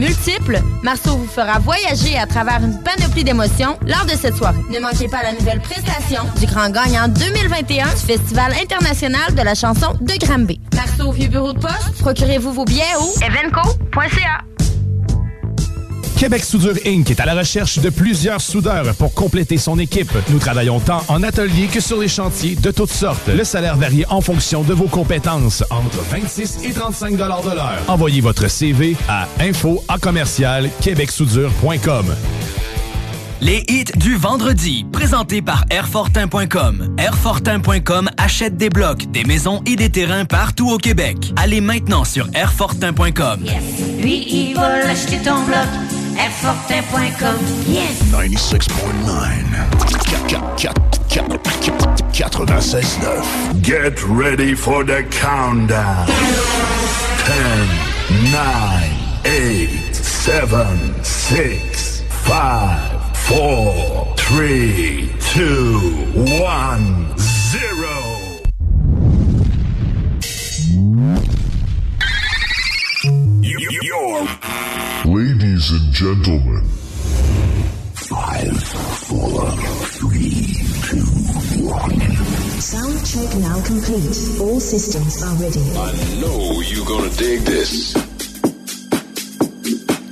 Multiple, Marceau vous fera voyager à travers une panoplie d'émotions lors de cette soirée. Ne manquez pas la nouvelle prestation du grand gagnant 2021 du Festival international de la chanson de Granby. Marceau Vieux Bureau de poste, procurez-vous vos billets au evenco.ca. Québec Soudure Inc. est à la recherche de plusieurs soudeurs pour compléter son équipe. Nous travaillons tant en atelier que sur les chantiers de toutes sortes. Le salaire varie en fonction de vos compétences, entre 26 et 35 de l'heure. Envoyez votre CV à info à commercial québecsoudure.com. Les hits du vendredi, présentés par Airfortin.com. Airfortin.com achète des blocs, des maisons et des terrains partout au Québec. Allez maintenant sur Airfortin.com. Lui, il va l'acheter ton bloc. Airfortin.com. Yes! 96.9. Get ready for the countdown. 10, 9, 8, 7, 6, 5, 4, 3, 2, 1, 0. You're Ladies and gentlemen, five, four, three, two, one. Sound check now complete. All systems are ready. I know you're gonna dig this.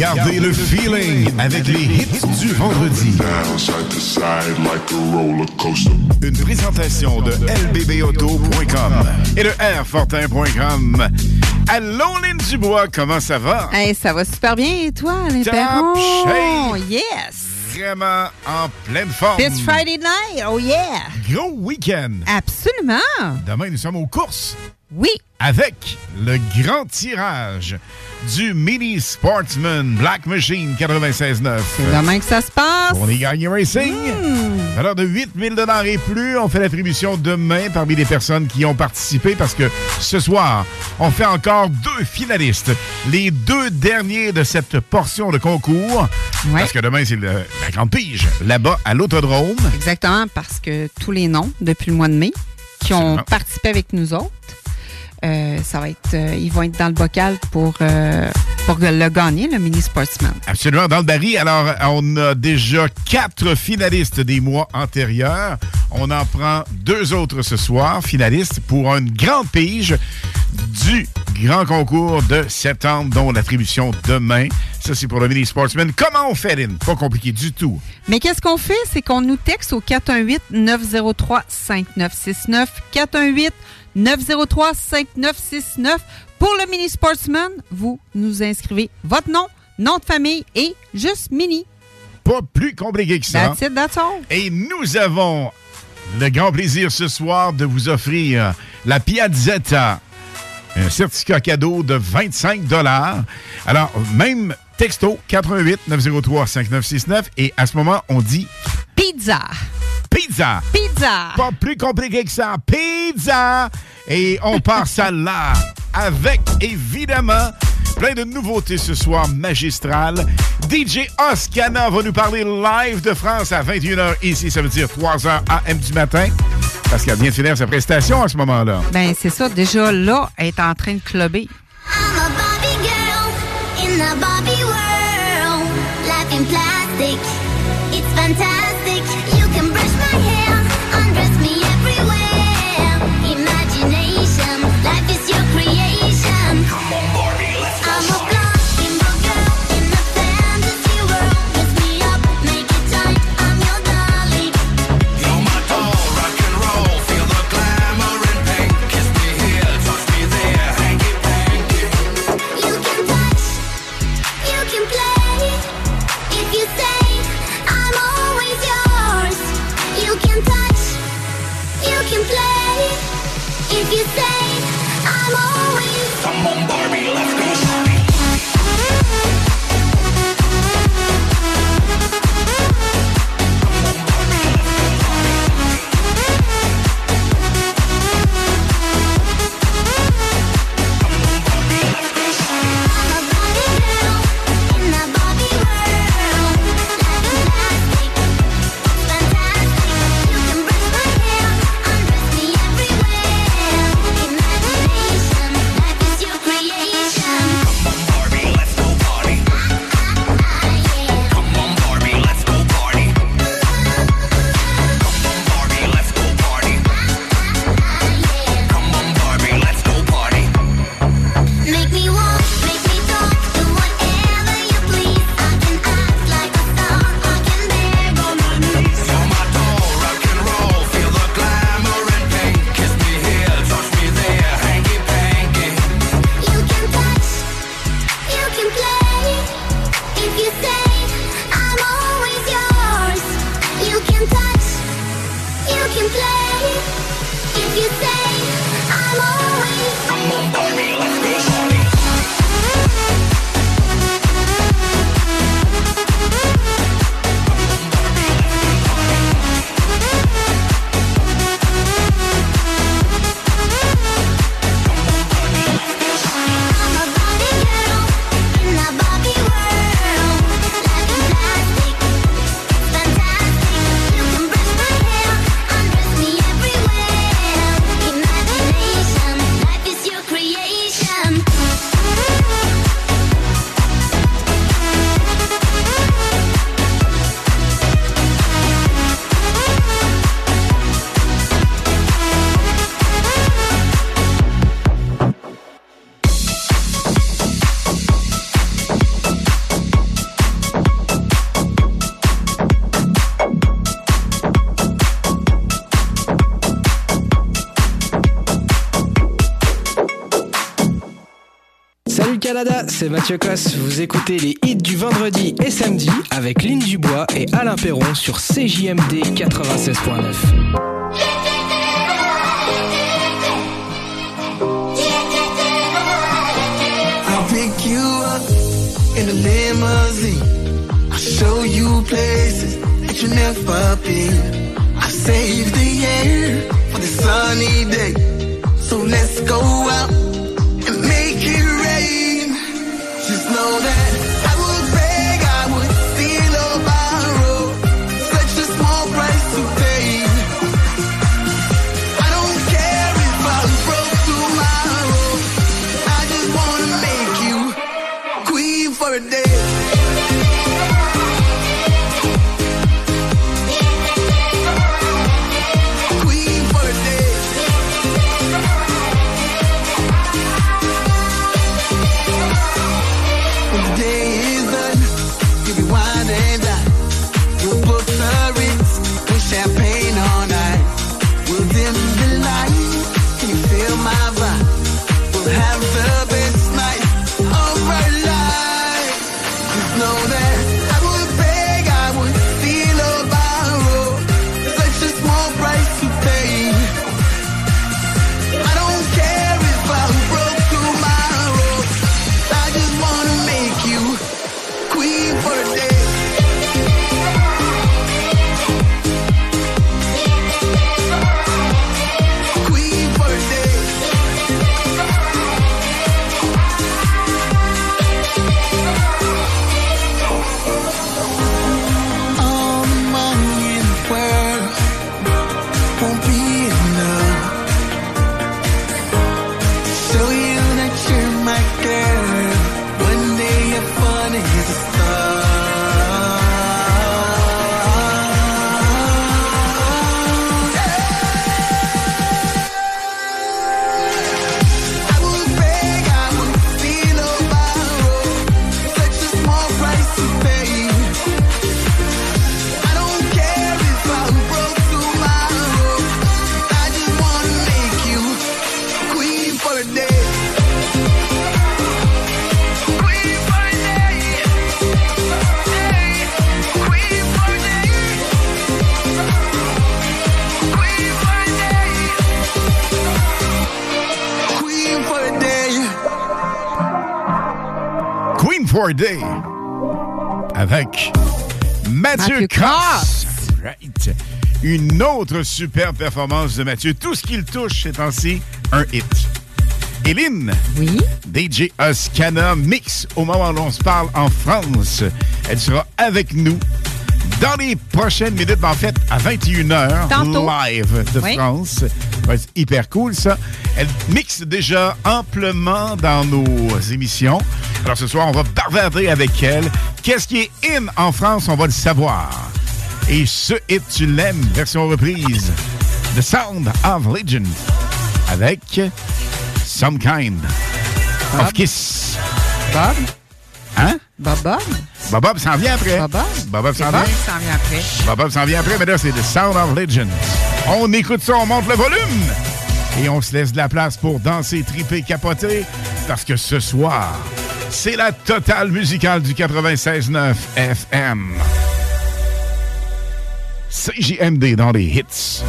Gardez le feeling avec les hits du vendredi. Down side to side like a roller coaster. Une présentation de lbbauto.com et de airfortin.com. Allô, Lynn Dubois, comment ça va? Hey, ça va super bien et toi, Alain Top shape. Yes! Vraiment en pleine forme. This Friday night, oh yeah! Gros week-end. Absolument! Demain, nous sommes aux courses. Oui. Avec le grand tirage du Mini Sportsman Black Machine 96.9. C'est demain que ça se passe. On est gagné Racing. Hmm. Alors, de 8000 et plus, on fait l'attribution demain parmi les personnes qui ont participé parce que ce soir, on fait encore deux finalistes. Les deux derniers de cette portion de concours. Parce que demain, c'est la grande pige là-bas à l'Autodrome. Exactement, parce que tous les noms depuis le mois de mai qui ont Absolument. participé avec nous autres, euh, ça va être, euh, ils vont être dans le bocal pour, euh, pour le gagner, le mini sportsman. Absolument, dans le baril. Alors, on a déjà quatre finalistes des mois antérieurs. On en prend deux autres ce soir, finalistes, pour une grande pige du grand concours de septembre, dont l'attribution demain. Ça, c'est pour le Mini Sportsman. Comment on fait, Lynn? Pas compliqué du tout. Mais qu'est-ce qu'on fait? C'est qu'on nous texte au 418-903-5969. 418-903-5969. Pour le Mini Sportsman, vous nous inscrivez votre nom, nom de famille et juste Mini. Pas plus compliqué que ça. That's it, that's all. Et nous avons le grand plaisir ce soir de vous offrir la Piazzetta, un certificat cadeau de 25 Alors, même texto 88 903 5969 et à ce moment, on dit Pizza pizza. Pizza. Pas plus compliqué que ça. Pizza. Et on part ça là avec évidemment plein de nouveautés ce soir magistrales. DJ Oscana va nous parler live de France à 21h ici, ça veut dire 3h AM du matin. Parce qu'elle vient de finir sa prestation à ce moment-là. Ben c'est ça, déjà là, elle est en train de clubber. I'm a Barbie girl in a Barbie world. Life plastic, it's fantastic. c'est Mathieu Cosse. Vous écoutez les hits du vendredi et samedi avec Lynn Dubois et Alain Perron sur CJMD 96.9. In a limousine, I show you places that you never been. I save the air for the sunny day, so let's go out. Avec Mathieu, Mathieu Cross. Right. Une autre super performance de Mathieu. Tout ce qu'il touche ces temps-ci, un hit. Éline. Oui. DJ Oscana Mix au moment où on se parle en France. Elle sera avec nous dans les prochaines minutes, en fait, à 21h, Tantôt. live de Oui. France. Être hyper cool, ça. Elle mixe déjà amplement dans nos émissions. Alors ce soir, on va avec elle. Qu'est-ce qui est in en France? On va le savoir. Et ce hit, tu l'aimes, version reprise. The Sound of Legend. Avec Some Kind of Kiss. Bob? Hein? Bob Bob? Bob Bob s'en vient après. Bob Bob? Bob Bob s'en Bob vient. qui s'en vient après. Bob Bob s'en vient après, mais là, c'est The Sound of Legends. On écoute ça, on monte le volume. Et on se laisse de la place pour danser, triper, capoter. Parce que ce soir, c'est la totale musicale du 96.9 FM. CJMD dans les hits.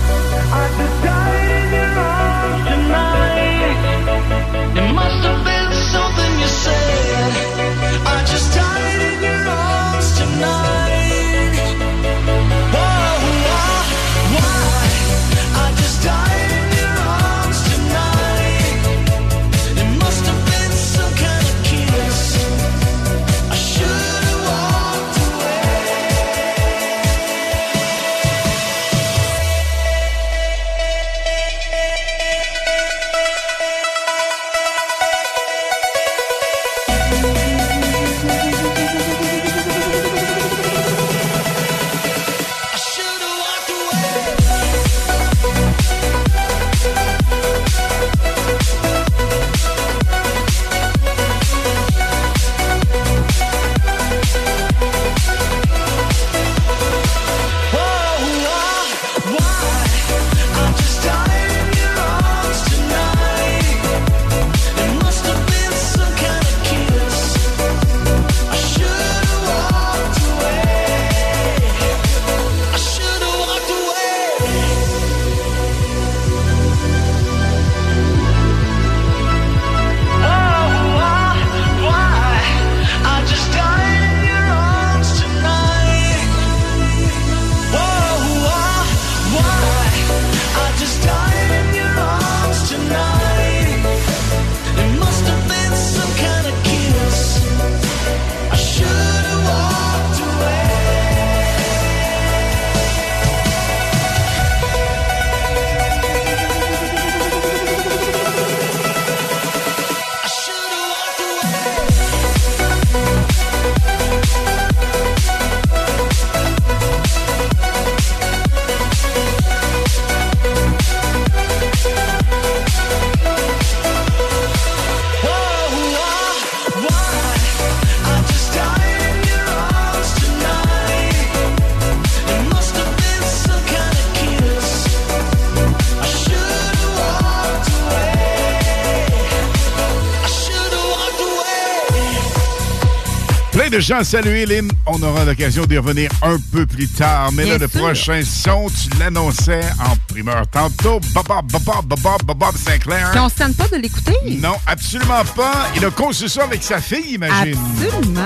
Gens salués, Lynn. On aura l'occasion d'y revenir un peu plus tard. Mais là, le sûr. prochain son, tu l'annonçais en primeur tantôt. Bob Bob Bob Bob Sinclair. On se tente pas de l'écouter? Non, absolument pas. Il a conçu ça avec sa fille, imagine. Absolument.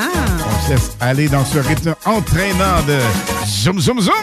On se laisse aller dans ce rythme entraînant de zoom zoom zoom.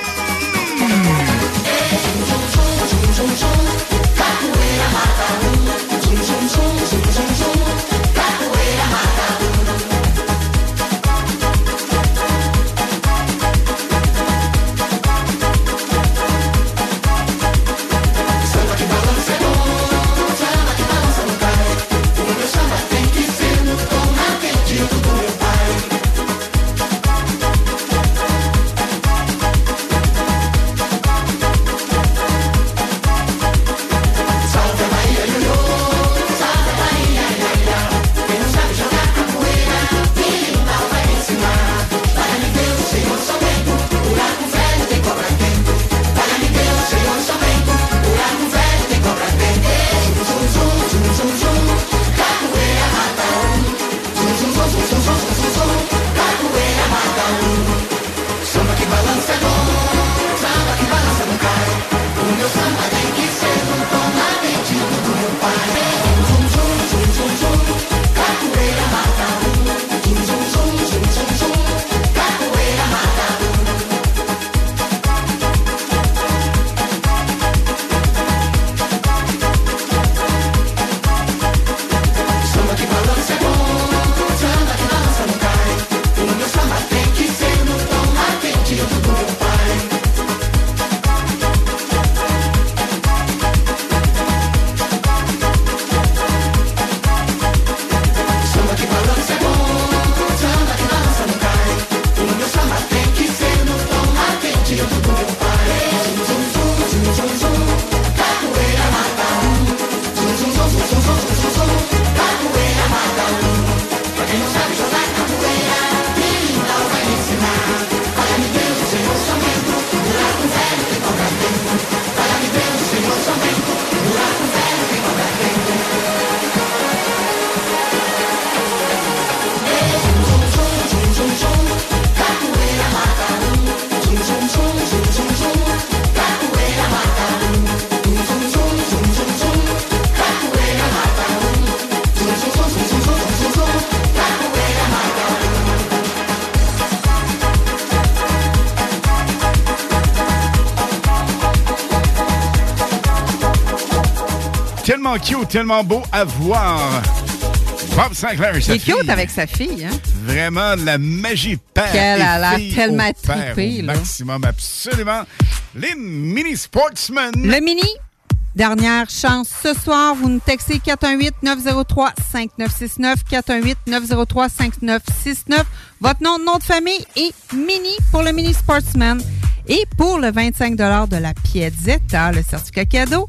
Tellement beau à voir. Bob Sinclair et Il sa est fille. cute avec sa fille, hein? Vraiment de la magie père Qu'elle et a l'air tellement trippée, là. maximum, absolument. Les mini sportsmen. Le mini, dernière chance ce soir. Vous nous textez 418-903-5969. 418-903-5969. Votre nom, nom de famille et mini pour le mini sportsman. Et pour le 25 de la Piazzetta, le certificat cadeau,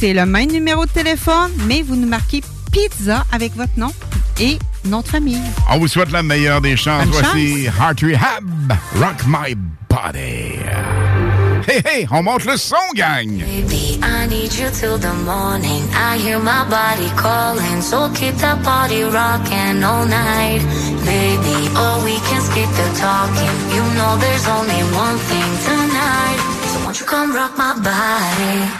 c'est le même numéro de téléphone, mais vous nous marquez pizza avec votre nom et nom de famille. On vous souhaite la meilleure des chances. Bonne Voici Heart Rehab, Rock My Body. Hey, hey, on monte le son, gang. Baby, I need you till the morning. I hear my body calling, so keep that body rocking all night. Baby, oh, we can skip the talking. You know there's only one thing tonight. So won't you come rock my body?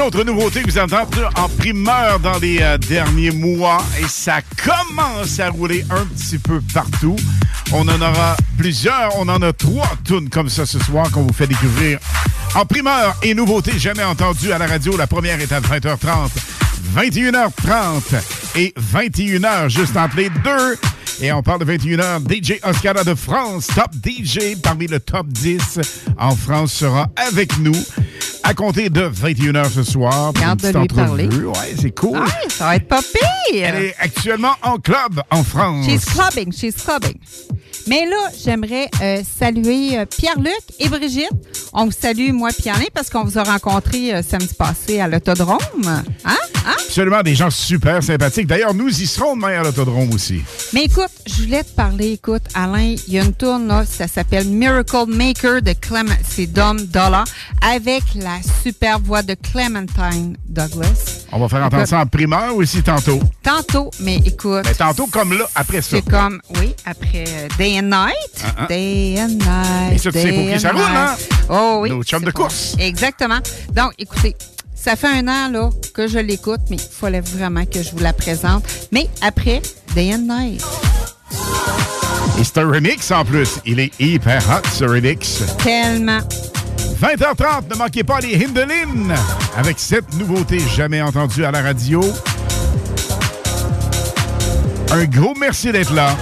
Une autre nouveauté que vous avez entendue en primeur dans les euh, derniers mois et ça commence à rouler un petit peu partout. On en aura plusieurs. On en a trois tunes comme ça ce soir qu'on vous fait découvrir en primeur et nouveauté jamais entendues à la radio. La première est à 20h30, 21h30 et 21h juste entre les deux. Et on parle de 21h. DJ Oscara de France, top DJ parmi le top 10 en France sera avec nous à compter de 21h ce soir. une de lui parler. Ouais, c'est cool. Ouais, ça va être pas pire. Elle est actuellement en club en France. She's clubbing, she's clubbing. Mais là, j'aimerais euh, saluer euh, Pierre-Luc et Brigitte. On vous salue, moi, Pierre-Luc, parce qu'on vous a rencontrés euh, samedi passé à l'autodrome. Hein? Hein? Absolument des gens super sympathiques. D'ailleurs, nous y serons demain à l'autodrome aussi. Mais écoute, je voulais te parler. Écoute, Alain, il y a une tourne, là, ça s'appelle Miracle Maker de Clem, c'est Dom Dollar, avec la super voix de Clementine Douglas. On va faire entendre Écoute, ça en primeur aussi tantôt. Tantôt, mais écoute. Mais tantôt comme là, après ça. C'est comme, oui, après Day and Night. Ah. Day and Night. Et ça, tu sais pour qui ça roule, hein? Oh oui. Nos chums de pour- course. Exactement. Donc, écoutez, ça fait un an là, que je l'écoute, mais il fallait vraiment que je vous la présente. Mais après, Day and Night. Et c'est un remix en plus. Il est hyper hot, ce remix. Tellement. 20h30, ne manquez pas les Hindelin avec cette nouveauté jamais entendue à la radio. Un gros merci d'être là.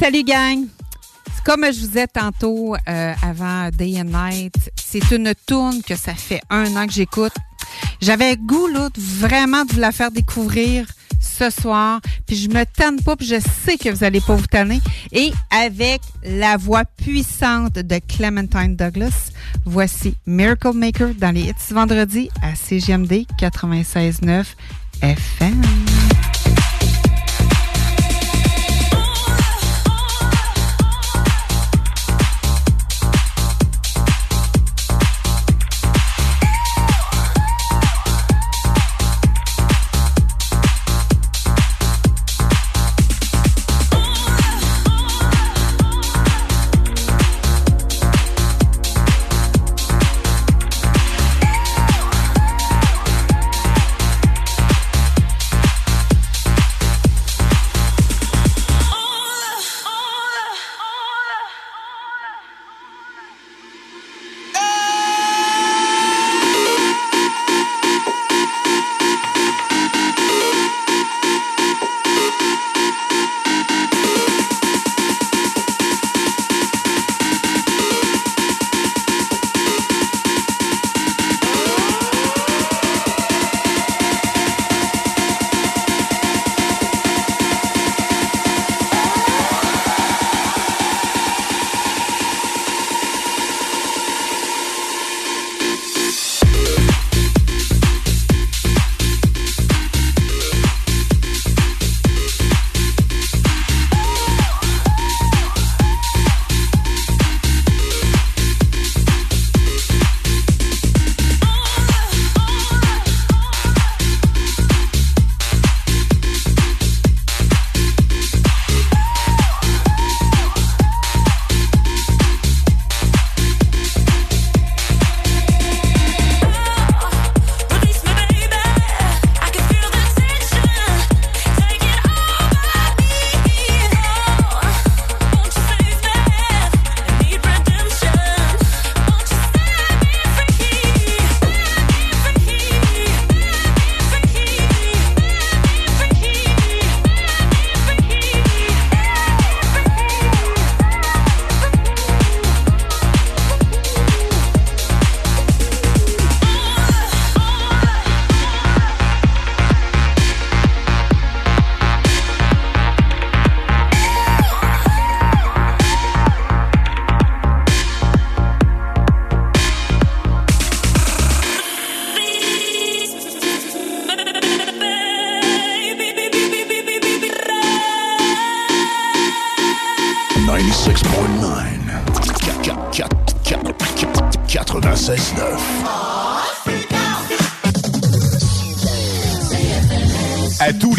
Salut gang! Comme je vous disais tantôt euh, avant Day and Night, c'est une tourne que ça fait un an que j'écoute. J'avais goût là, vraiment de vous la faire découvrir ce soir. Puis je me tanne pas, puis je sais que vous allez pas vous tanner. Et avec la voix puissante de Clementine Douglas, voici Miracle Maker dans les hits vendredi à CGMD 96.9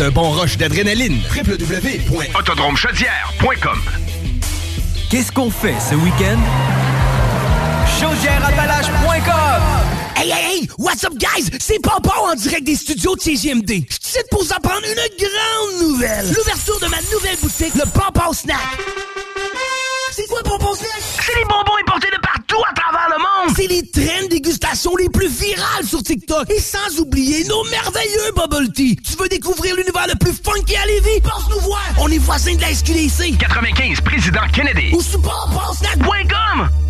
d'un bon rush d'adrénaline. www.autodromechaudière.com Qu'est-ce qu'on fait ce week-end? Hey, hey, hey! What's up, guys? C'est Papa en direct des studios de CGMD. Je suis pour vous apprendre une grande nouvelle. L'ouverture de ma nouvelle boutique, le Papa Snack. C'est quoi, Papa Snack? C'est les bonbons importés de partout à travers le monde. C'est les traînes dégustation les plus virales sur TikTok. Et sans oublier nos merveilleux bubble tea. Tu veux découvrir l'univers le plus funky à Lévis? Passe nous voir. On est voisins de la SQDC. 95, Président Kennedy. Ou papasnack.com.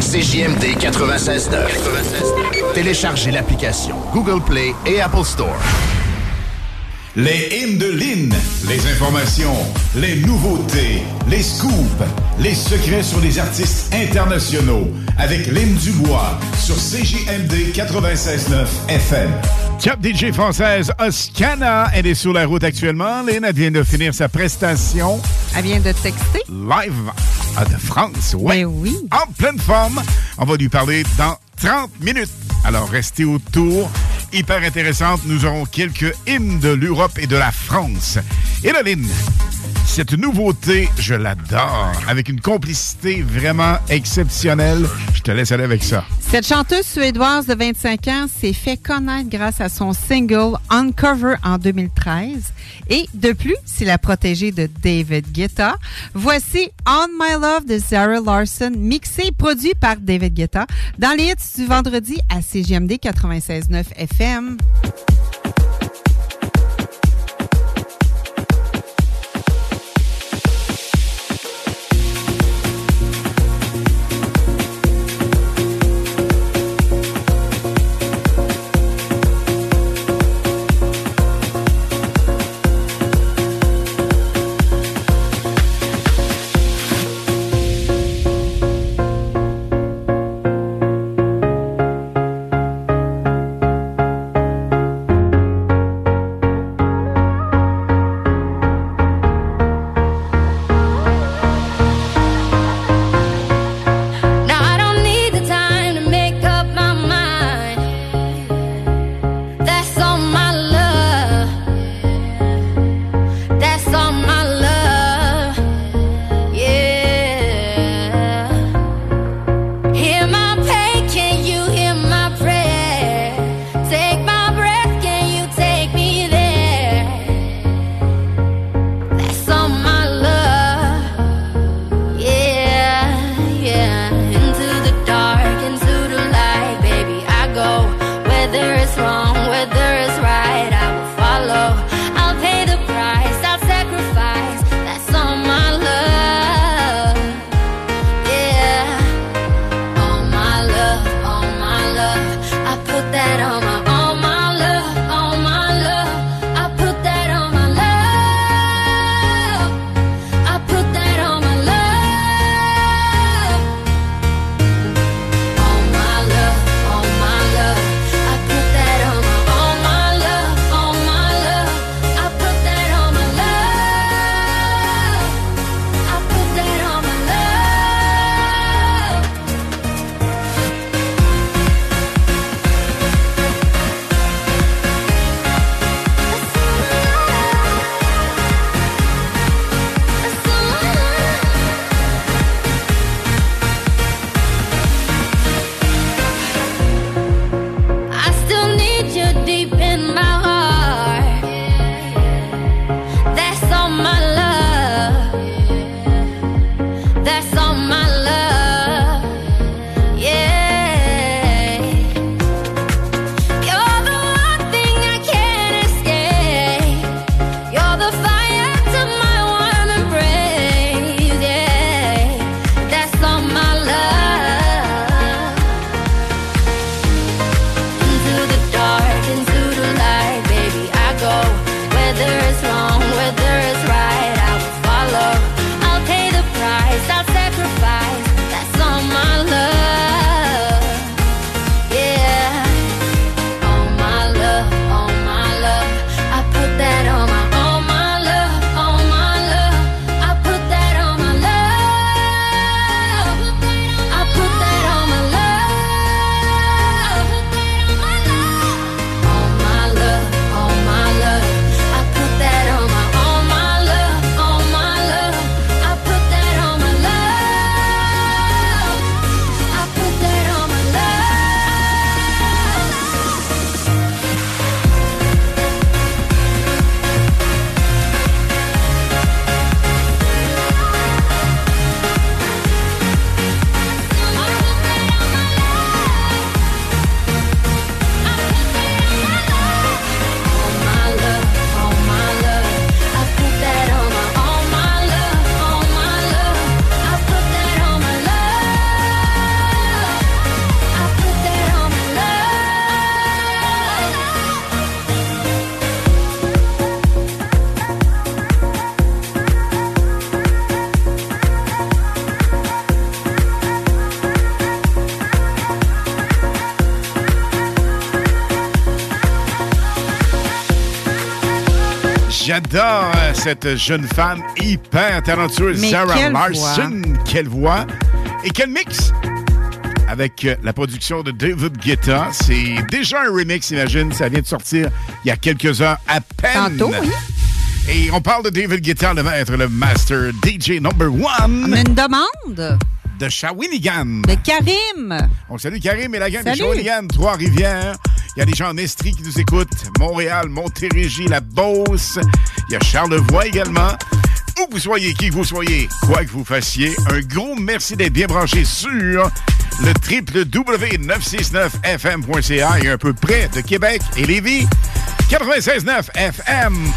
CJMD 96.9. Téléchargez l'application Google Play et Apple Store. Les hymnes de Lynn, les informations, les nouveautés, les scoops, les secrets sur les artistes internationaux avec Lynn Dubois sur CJMD 96.9 FM. Top DJ française Oscana, elle est sur la route actuellement. Lynn, elle vient de finir sa prestation Elle vient de texter. live de France. Ouais. Ben oui. En pleine forme. On va lui parler dans 30 minutes. Alors, restez autour. Hyper intéressante. Nous aurons quelques hymnes de l'Europe et de la France. Lynn, cette nouveauté, je l'adore. Avec une complicité vraiment exceptionnelle. Je te laisse aller avec ça. Cette chanteuse suédoise de 25 ans s'est fait connaître grâce à son single Uncover en 2013. Et de plus, c'est la protégée de David Guetta. Voici On My Love de Sarah Larson, mixé et produit par David Guetta, dans les hits du vendredi à CGMD 96.9 FM. On cette jeune femme hyper talentueuse, Mais Sarah Larson. Quelle voix! Et quel mix! Avec euh, la production de David Guetta. C'est déjà un remix, imagine. Ça vient de sortir il y a quelques heures à peine. Tantôt, oui. Et on parle de David Guetta, le maître, le master DJ number one On a une demande de Shawinigan. de Karim. On salue Karim et la gang de. Shawinigan, Trois-Rivières. Il y a des gens en Estrie qui nous écoutent. Montréal, Montérégie, la Beauce. Il y a Charlevoix également. Où vous soyez, qui que vous soyez, quoi que vous fassiez, un gros merci d'être bien branché sur le www.969fm.ca et un peu près de Québec et Lévis. 96.9 FM.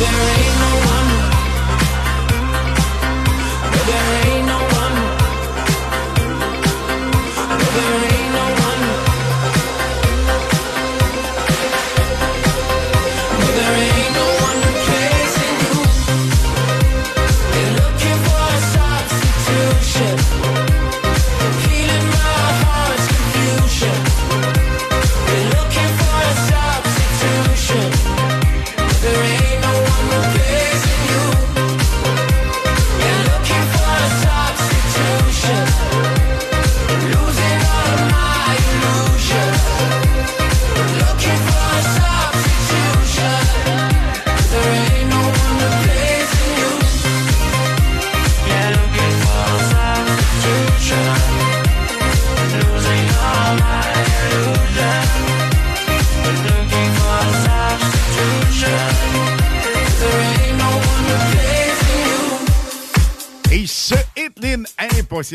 There ain't no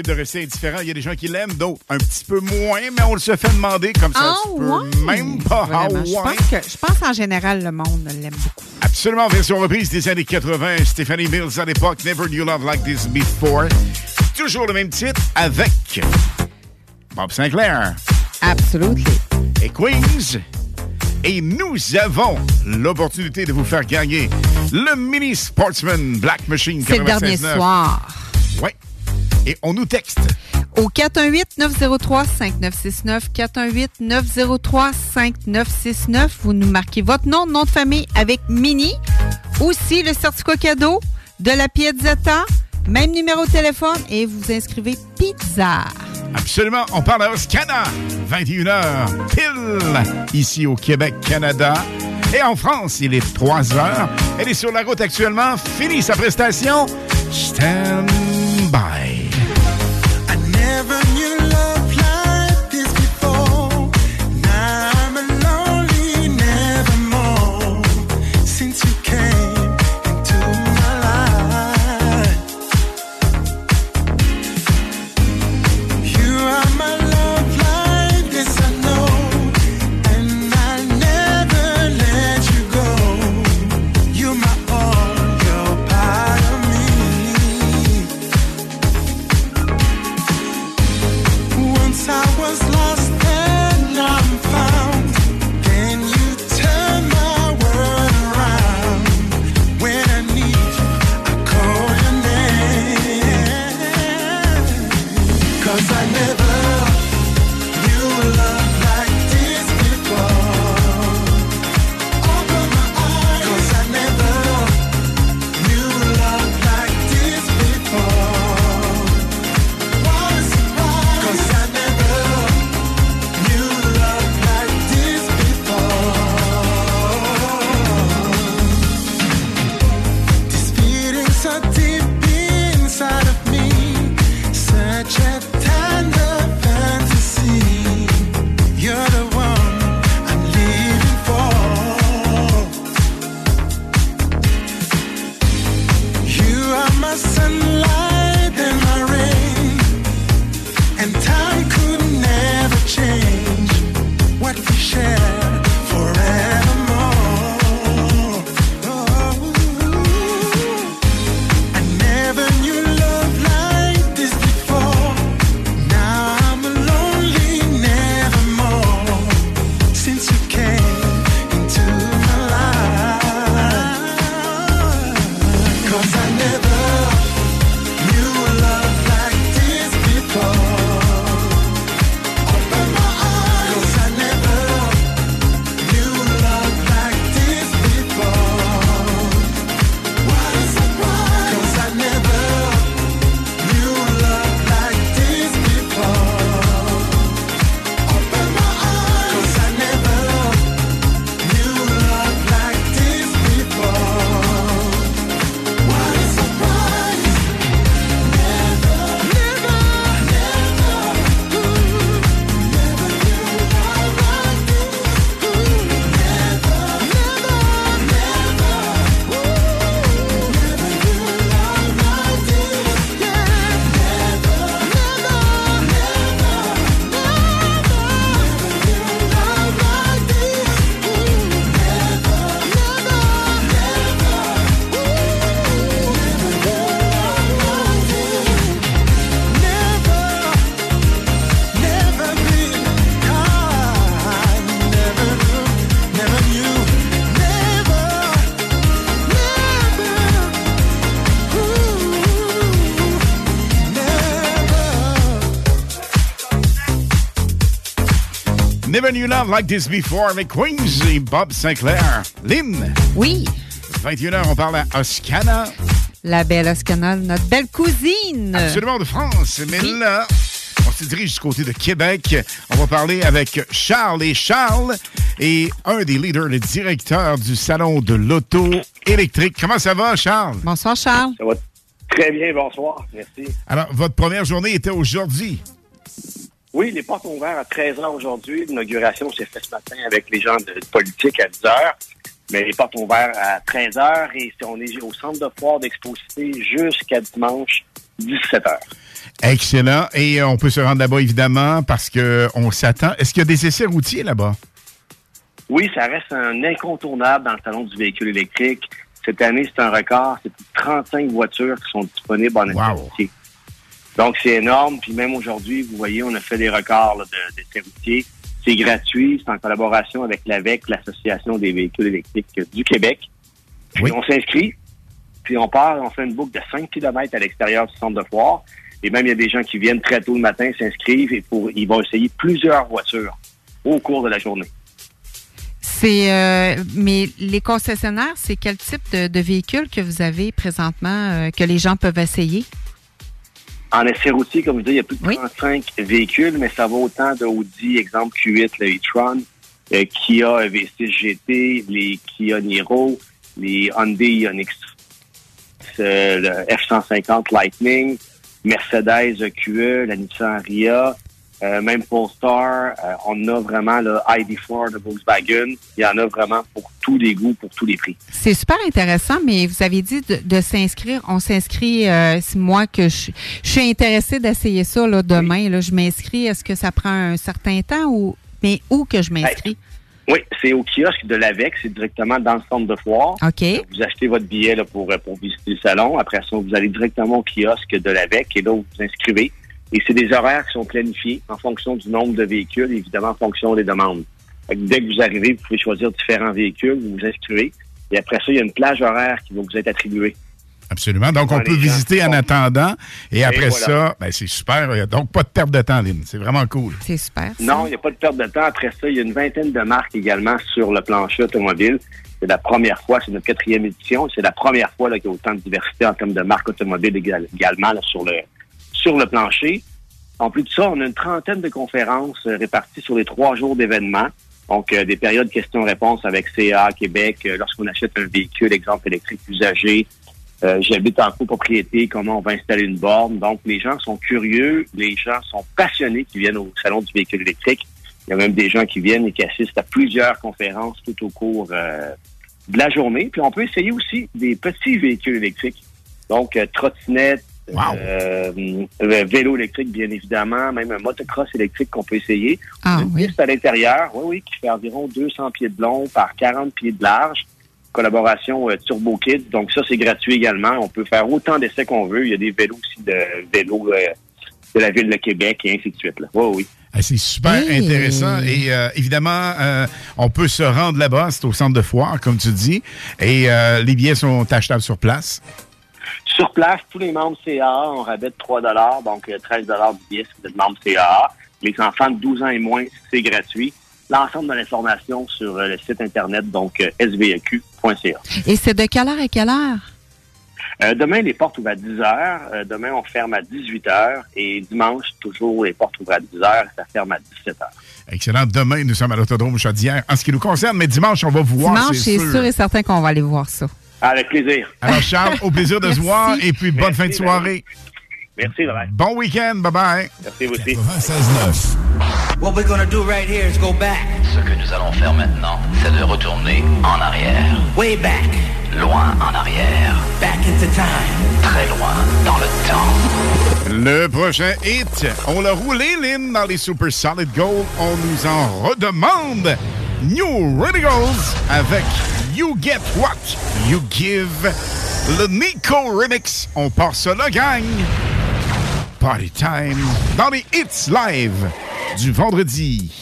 de rester indifférent. Il y a des gens qui l'aiment, d'autres un petit peu moins, mais on le se fait demander comme ça. Tu peux ouais? même pas. Ah, je, pense que, je pense en général, le monde l'aime beaucoup. Absolument, version reprise des années 80. Stephanie Mills à l'époque, Never Knew Love Like This Before. Toujours le même titre avec Bob Sinclair. Absolutely. Et Queens. Et nous avons l'opportunité de vous faire gagner le Mini Sportsman Black Machine C'est le dernier 96.9. soir. Oui. Et on nous texte. Au 418-903-5969, 418-903-5969, vous nous marquez votre nom, nom de famille avec Mini. Aussi le certificat cadeau de la Piazzetta, même numéro de téléphone et vous inscrivez pizza. Absolument. On parle à Oscana. 21h pile ici au Québec, Canada. Et en France, il est 3 h. Elle est sur la route actuellement. Fini sa prestation. Stand by. Never knew Never Knew Love Like This Before avec Queens et Bob Sinclair. Lynn. Oui. 21h, on parle à Oscana. La belle Oscana, notre belle cousine. Absolument de France. Mais là, on se dirige du côté de Québec. On va parler avec Charles et Charles et un des leaders, le directeur du Salon de l'Auto électrique. Comment ça va, Charles? Bonsoir, Charles. Ça va très bien, bonsoir. Merci. Alors, votre première journée était aujourd'hui. Oui, les portes ont ouvert à 13h aujourd'hui. L'inauguration s'est faite ce matin avec les gens de politique à 10h. Mais les portes ont ouvert à 13h et on est au centre de foire d'exposité jusqu'à dimanche 17h. Excellent. Et euh, on peut se rendre là-bas, évidemment, parce qu'on s'attend. Est-ce qu'il y a des essais routiers là-bas? Oui, ça reste un incontournable dans le salon du véhicule électrique. Cette année, c'est un record. C'est plus de 35 voitures qui sont disponibles en essai routier. Donc, c'est énorme. Puis même aujourd'hui, vous voyez, on a fait des records là, de- routiers. C'est gratuit. C'est en collaboration avec l'AVEC, l'Association des véhicules électriques du Québec. Puis on s'inscrit. Puis on part, on fait une boucle de 5 km à l'extérieur du centre de foire. Et même, il y a des gens qui viennent très tôt le matin, s'inscrivent et pour, ils vont essayer plusieurs voitures au cours de la journée. C'est euh, mais les concessionnaires, c'est quel type de, de véhicule que vous avez présentement euh, que les gens peuvent essayer? En essai routier, comme je dis, il y a plus de 35 véhicules, mais ça va autant de Audi, exemple Q8, le e-tron, euh, Kia V6 GT, les Kia Niro, les Hyundai Ioniq, euh, le F-150 Lightning, Mercedes QE, la Nissan Ria, euh, même Polestar. Euh, on a vraiment le ID4 de Volkswagen. Il y en a vraiment pour tous les goûts, pour tous les prix. C'est super intéressant, mais vous avez dit de, de s'inscrire. On s'inscrit, euh, c'est moi que je, je suis intéressée d'essayer ça là, demain. Là, je m'inscris. Est-ce que ça prend un certain temps ou mais où que je m'inscris? Oui, c'est au kiosque de l'AVEC, c'est directement dans le centre de foire. OK. Vous achetez votre billet là, pour, euh, pour visiter le salon. Après ça, vous allez directement au kiosque de l'AVEC et là, vous vous inscrivez. Et c'est des horaires qui sont planifiés en fonction du nombre de véhicules, évidemment en fonction des demandes. Fait que dès que vous arrivez, vous pouvez choisir différents véhicules, vous vous inscrivez. Et après ça, il y a une plage horaire qui va vous être attribuée. Absolument. Donc, on peut visiter en attendant. Et, après voilà. ça, ben, c'est super. Il y a donc pas de perte de temps, Lynn. C'est vraiment cool. C'est super. Non, il n'y a pas de perte de temps. Après ça, il y a une vingtaine de marques également sur le plancher automobile. C'est la première fois, c'est notre quatrième édition. C'est la première fois qu'il y a autant de diversité en termes de marques automobiles égal- également là, sur le sur le plancher. En plus de ça, on a une trentaine de conférences euh, réparties sur les trois jours d'événements. Donc, euh, des périodes questions-réponses avec CA Québec, euh, lorsqu'on achète un véhicule, exemple électrique usagé, j'habite en copropriété, comment on va installer une borne. Donc, les gens sont curieux, les gens sont passionnés qui viennent au Salon du véhicule électrique. Il y a même des gens qui viennent et qui assistent à plusieurs conférences tout au cours de la journée. Puis, on peut essayer aussi des petits véhicules électriques. Donc, trottinettes, euh, euh, vélo électrique, bien évidemment, même un motocross électrique qu'on peut essayer. Ah, une piste à l'intérieur, oui, oui, qui fait environ 200 pieds de long par 40 pieds de large. Collaboration euh, Turbo Kid. Donc ça, c'est gratuit également. On peut faire autant d'essais qu'on veut. Il y a des vélos aussi de vélos euh, de la ville de Québec et ainsi de suite. Là. Oui, oui. Ah, C'est super intéressant. Et euh, évidemment, euh, on peut se rendre là-bas. C'est au centre de foire, comme tu dis. Et euh, les billets sont achetables sur place. Sur place, tous les membres CAA, on rabais de 3 donc euh, 13 du billet si vous êtes membre CAA. Les enfants de 12 ans et moins, c'est gratuit. L'ensemble de l'information sur euh, le site Internet, donc euh, sveq.ca. Et c'est de quelle heure à quelle heure? Euh, demain, les portes ouvrent à 10 heures. Euh, demain, on ferme à 18 heures. Et dimanche, toujours, les portes ouvrent à 10 heures. Ça ferme à 17 heures. Excellent. Demain, nous sommes à l'Autodrome Chaudière en ce qui nous concerne. Mais dimanche, on va vous voir. Dimanche, c'est sûr. et certain qu'on va aller voir ça. Avec plaisir. Alors, Charles, au plaisir de se voir. Et puis, bonne fin de soirée. Merci, bye. Bon week-end. Bye-bye. Merci, vous aussi. 96.9. What we're gonna do right here is go back. Ce que nous allons faire maintenant, c'est de retourner en arrière. Way back. Loin en arrière. Back into time. Très loin dans le temps. Le prochain hit, on l'a roulé, Lynn, dans les Super Solid Gold. On nous en redemande. New Radicals avec You Get What You Give. Le Nico Remix. On part ça, la gang. Party time dans les hits live du vendredi.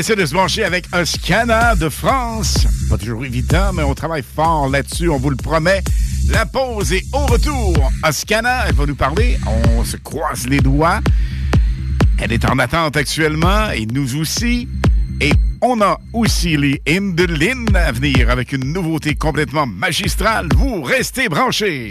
essaie de se brancher avec Oscana de France. Pas toujours évident, mais on travaille fort là-dessus, on vous le promet. La pause est au retour. Oscana, elle va nous parler. On se croise les doigts. Elle est en attente actuellement, et nous aussi. Et on a aussi les Indelines à venir avec une nouveauté complètement magistrale. Vous restez branchés.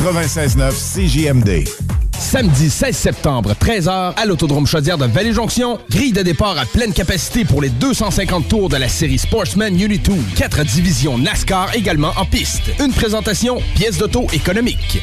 96.9 CJMD. Samedi 16 septembre, 13h, à l'Autodrome Chaudière de Vallée-Jonction. Grille de départ à pleine capacité pour les 250 tours de la série Sportsman Unity. Quatre divisions NASCAR également en piste. Une présentation, pièce d'auto économique.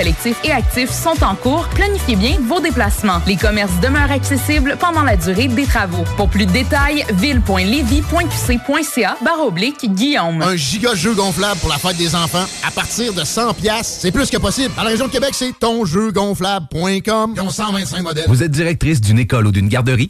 et actif sont en cours. Planifiez bien vos déplacements. Les commerces demeurent accessibles pendant la durée des travaux. Pour plus de détails, ville.levy.qc.ca barre oblique Guillaume. Un giga jeu gonflable pour la fête des enfants à partir de 100 pièces, c'est plus que possible. Dans la région de Québec, c'est tonjeugonflable.com. Ils ont 125 modèles. Vous êtes directrice d'une école ou d'une garderie?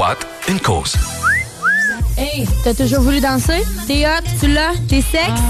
une cause. Hey, t'as toujours voulu danser? T'es hot, tu l'as, t'es sexe?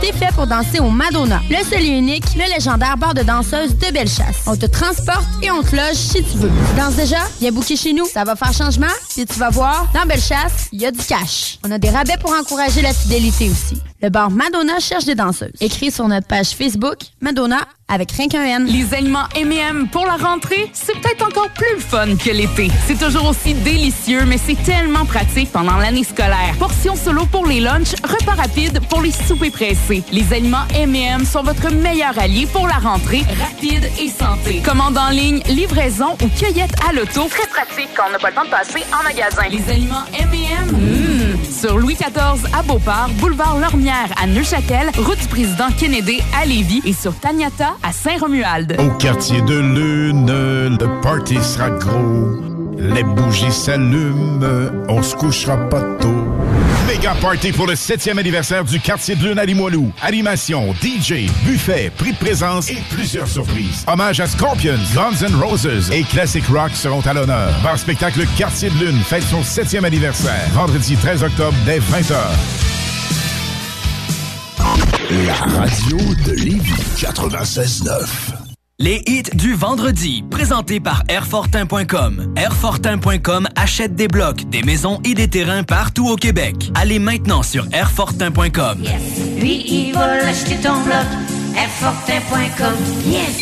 T'es fait pour danser au Madonna, le seul et unique, le légendaire bar de danseuses de Bellechasse. On te transporte et on te loge si tu veux. Danse déjà? Viens booker chez nous, ça va faire changement, puis tu vas voir, dans Bellechasse, il y a du cash. On a des rabais pour encourager la fidélité aussi. Le bar Madonna cherche des danseuses. Écris sur notre page Facebook, Madonna, avec rien qu'un N. Les aliments M&M pour la rentrée, c'est peut-être encore plus fun que l'été. C'est toujours aussi délicieux, mais c'est tellement pratique pendant l'année scolaire. Portions solo pour les lunchs, repas rapides pour les soupers pressés. Les aliments M&M sont votre meilleur allié pour la rentrée, rapide et santé. Commande en ligne, livraison ou cueillette à l'auto. Très pratique quand on n'a pas le temps de passer en magasin. Les aliments M&M, mmh. sur Louis XIV à Beauport, boulevard Lormière à Neuchâtel, route du président Kennedy à Lévis et sur Taniata à Saint-Romuald. Au quartier de Lune, le party sera gros. Les bougies s'allument, on se couchera pas tôt. Méga party pour le 7e anniversaire du quartier de Lune à Limoilou. Animation, DJ, buffet, prix de présence et plusieurs surprises. Hommage à Scorpions, Guns N' Roses et Classic Rock seront à l'honneur. Bar spectacle Quartier de Lune fête son 7e anniversaire. Vendredi 13 octobre dès 20h. La radio de Lévis 96.9. Les hits du vendredi, présentés par Airfortin.com. Airfortin.com achète des blocs, des maisons et des terrains partout au Québec. Allez maintenant sur Airfortin.com. Lui, il va acheter ton bloc. Airfortin.com. Yes!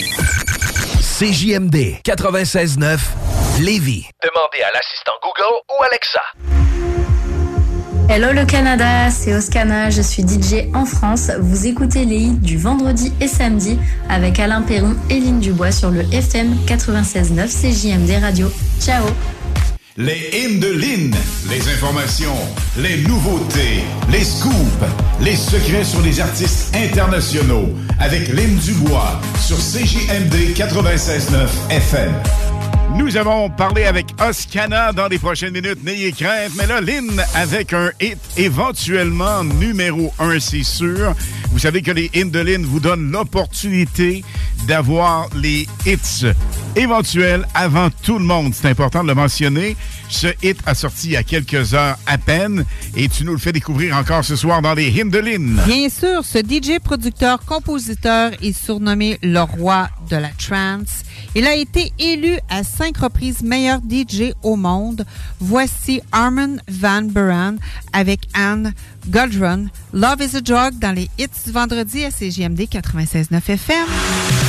CJMD 96.9 Lévis. Demandez à l'assistant Google ou Alexa. Hello le Canada, c'est Oscana, je suis DJ en France. Vous écoutez les hits du vendredi et samedi avec Alain Perron et Lynn Dubois sur le FM 96.9 CJMD Radio. Ciao Les hymnes de Lynn, les informations, les nouveautés, les scoops, les secrets sur les artistes internationaux avec Lynn Dubois sur CJMD 96.9 FM. Nous avons parlé avec Oscana dans les prochaines minutes, n'ayez crainte. Mais là, Lynn, avec un hit éventuellement numéro un, c'est sûr. Vous savez que les hits de Lynn vous donnent l'opportunité d'avoir les hits éventuels avant tout le monde. C'est important de le mentionner. Ce hit a sorti il y a quelques heures à peine et tu nous le fais découvrir encore ce soir dans les hymnes de Lynn. Bien sûr, ce DJ producteur compositeur est surnommé le roi de la trance. Il a été élu à cinq reprises meilleur DJ au monde. Voici Armin Van Buren avec Anne Godrun. Love is a Drug dans les hits du vendredi à CGMD 96.9 FM.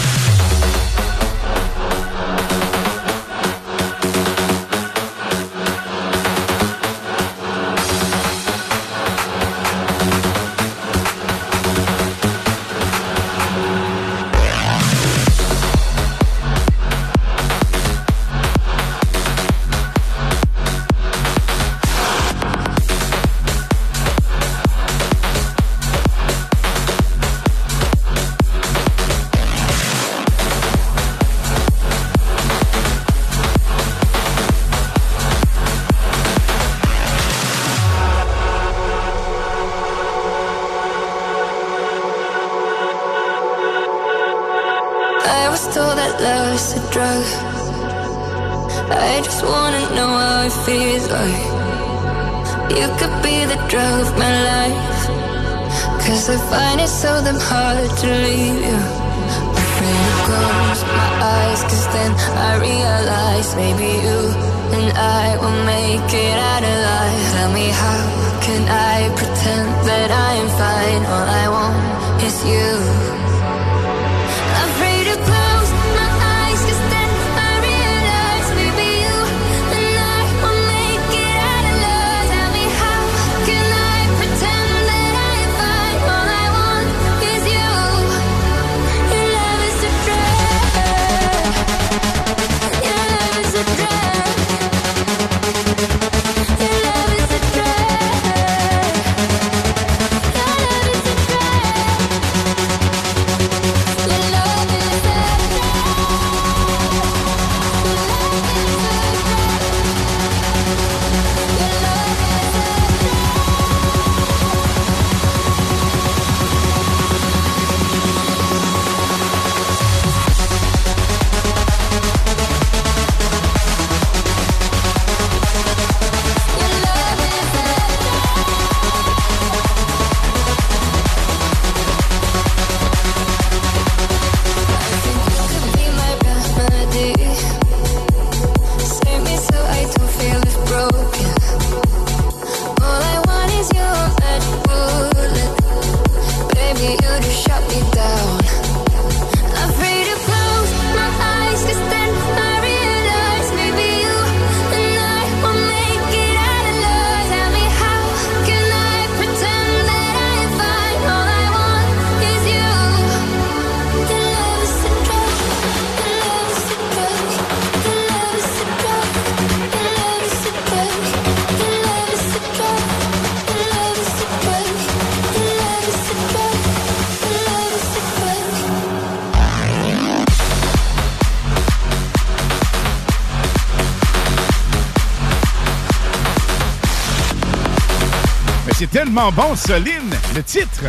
Tellement bon, Soline, le titre.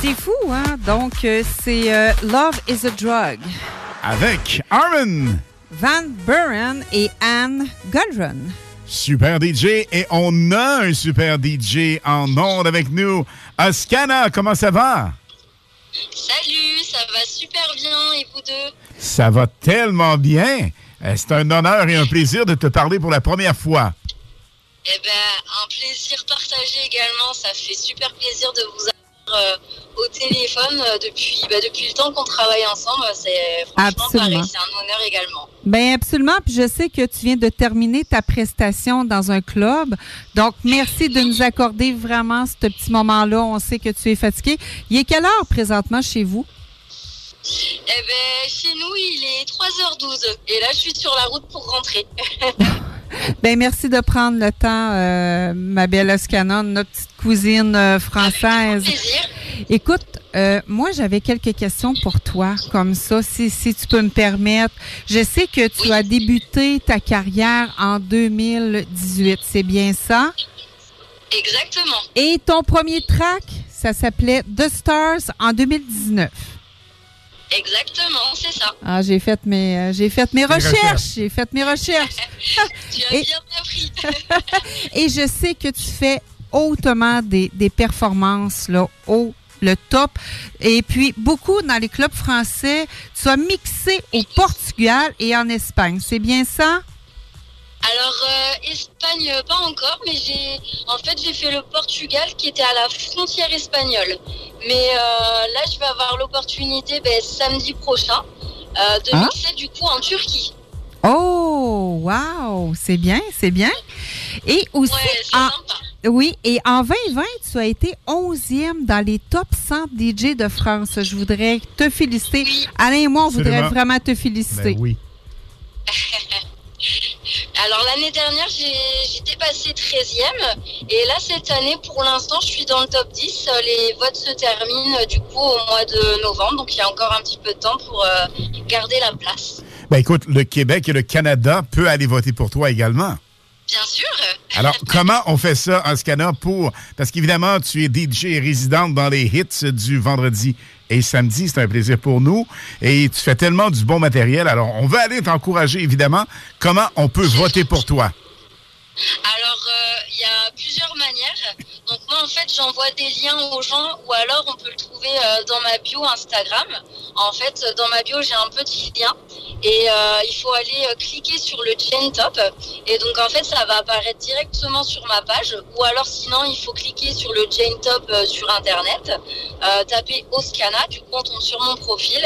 C'est fou, hein? Donc, euh, c'est euh, Love is a Drug. Avec Armin. Van Buren et Anne Goldrun. Super DJ. Et on a un super DJ en onde avec nous. Oscana, comment ça va? Salut, ça va super bien et vous deux? Ça va tellement bien. Euh, C'est un honneur et un plaisir de te parler pour la première fois. Téléphone euh, depuis, bah, depuis le temps qu'on travaille ensemble. C'est franchement Absolument. pareil, c'est un honneur également. Bien, absolument. Puis je sais que tu viens de terminer ta prestation dans un club. Donc, merci de nous accorder vraiment ce petit moment-là. On sait que tu es fatigué. Il est quelle heure présentement chez vous? Eh ben, chez nous, il est 3h12 et là, je suis sur la route pour rentrer. Ben merci de prendre le temps, euh, ma belle Oscanon, notre petite cousine euh, française. Écoute, euh, moi j'avais quelques questions pour toi, comme ça, si, si tu peux me permettre. Je sais que tu as débuté ta carrière en 2018, c'est bien ça? Exactement. Et ton premier track, ça s'appelait The Stars en 2019. Exactement, c'est ça. Ah, j'ai fait mes, euh, j'ai fait mes recherches. recherches. J'ai fait mes recherches. Tu as Et- bien appris. Et je sais que tu fais hautement des, des performances là, au le top. Et puis, beaucoup dans les clubs français, tu as mixé au Portugal et en Espagne. C'est bien ça? Alors, euh, Espagne, pas encore, mais j'ai, en fait, j'ai fait le Portugal qui était à la frontière espagnole. Mais euh, là, je vais avoir l'opportunité ben, samedi prochain euh, de Ah. mixer du coup en Turquie. Oh, wow! C'est bien, c'est bien. Et aussi, en- oui, et en 2020, tu as été 11e dans les top 100 DJ de France. Je voudrais te féliciter. Alain et moi, on voudrait vraiment te féliciter. Ben oui. Alors, l'année dernière, j'ai- j'étais passée 13e. Et là, cette année, pour l'instant, je suis dans le top 10. Euh, Les votes se terminent euh, du coup au mois de novembre. Donc, il y a encore un petit peu de temps pour euh, garder la place. Ben écoute, le Québec et le Canada peuvent aller voter pour toi également. Bien sûr. Alors, comment on fait ça, Oscana, pour... Parce qu'évidemment, tu es DJ et résidente dans les hits du vendredi et samedi, c'est un plaisir pour nous. Et tu fais tellement du bon matériel. Alors, on va aller t'encourager, évidemment. Comment on peut voter pour toi? Alors, euh, il y a plusieurs manières. Donc moi, en fait, j'envoie des liens aux gens ou alors on peut le trouver euh, dans ma bio Instagram. En fait, dans ma bio, j'ai un petit lien et euh, il faut aller cliquer sur le chain top. Et donc, en fait, ça va apparaître directement sur ma page. Ou alors, sinon, il faut cliquer sur le chain top sur Internet, taper Oscana, du coup, on tombe sur mon profil.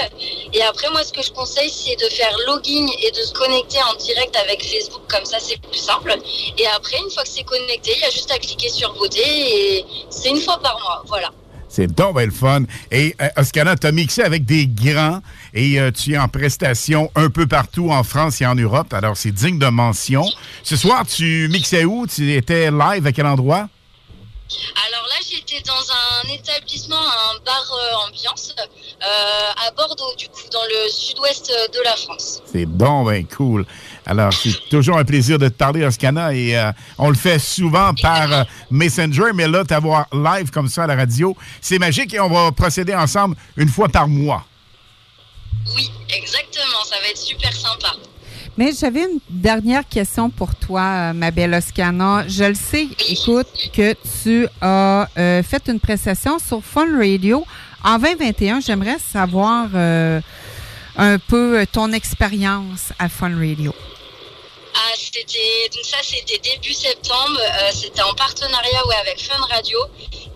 Et après, moi, ce que je conseille, c'est de faire login et de se connecter en direct avec Facebook. Comme ça, c'est plus simple. Et après, une fois que c'est connecté, il y a juste à cliquer sur voter et c'est une fois par mois. Voilà. C'est donc bien le fun. Et euh, Oscana, tu as mixé avec des grands? Et euh, tu es en prestation un peu partout en France et en Europe. Alors, c'est digne de mention. Ce soir, tu mixais où? Tu étais live à quel endroit? Alors là, j'étais dans un établissement, un bar euh, ambiance euh, à Bordeaux, du coup, dans le sud-ouest de la France. C'est bon, ben cool. Alors, c'est toujours un plaisir de te parler, Oscana, et euh, on le fait souvent par euh, Messenger, mais là, t'avoir live comme ça à la radio, c'est magique et on va procéder ensemble une fois par mois. Oui, exactement, ça va être super sympa. Mais j'avais une dernière question pour toi, euh, ma belle Oscana. Je le sais, écoute, que tu as euh, fait une prestation sur Fun Radio en 2021. J'aimerais savoir euh, un peu ton expérience à Fun Radio. Ah, c'était ça c'était début septembre, euh, c'était en partenariat avec Fun Radio.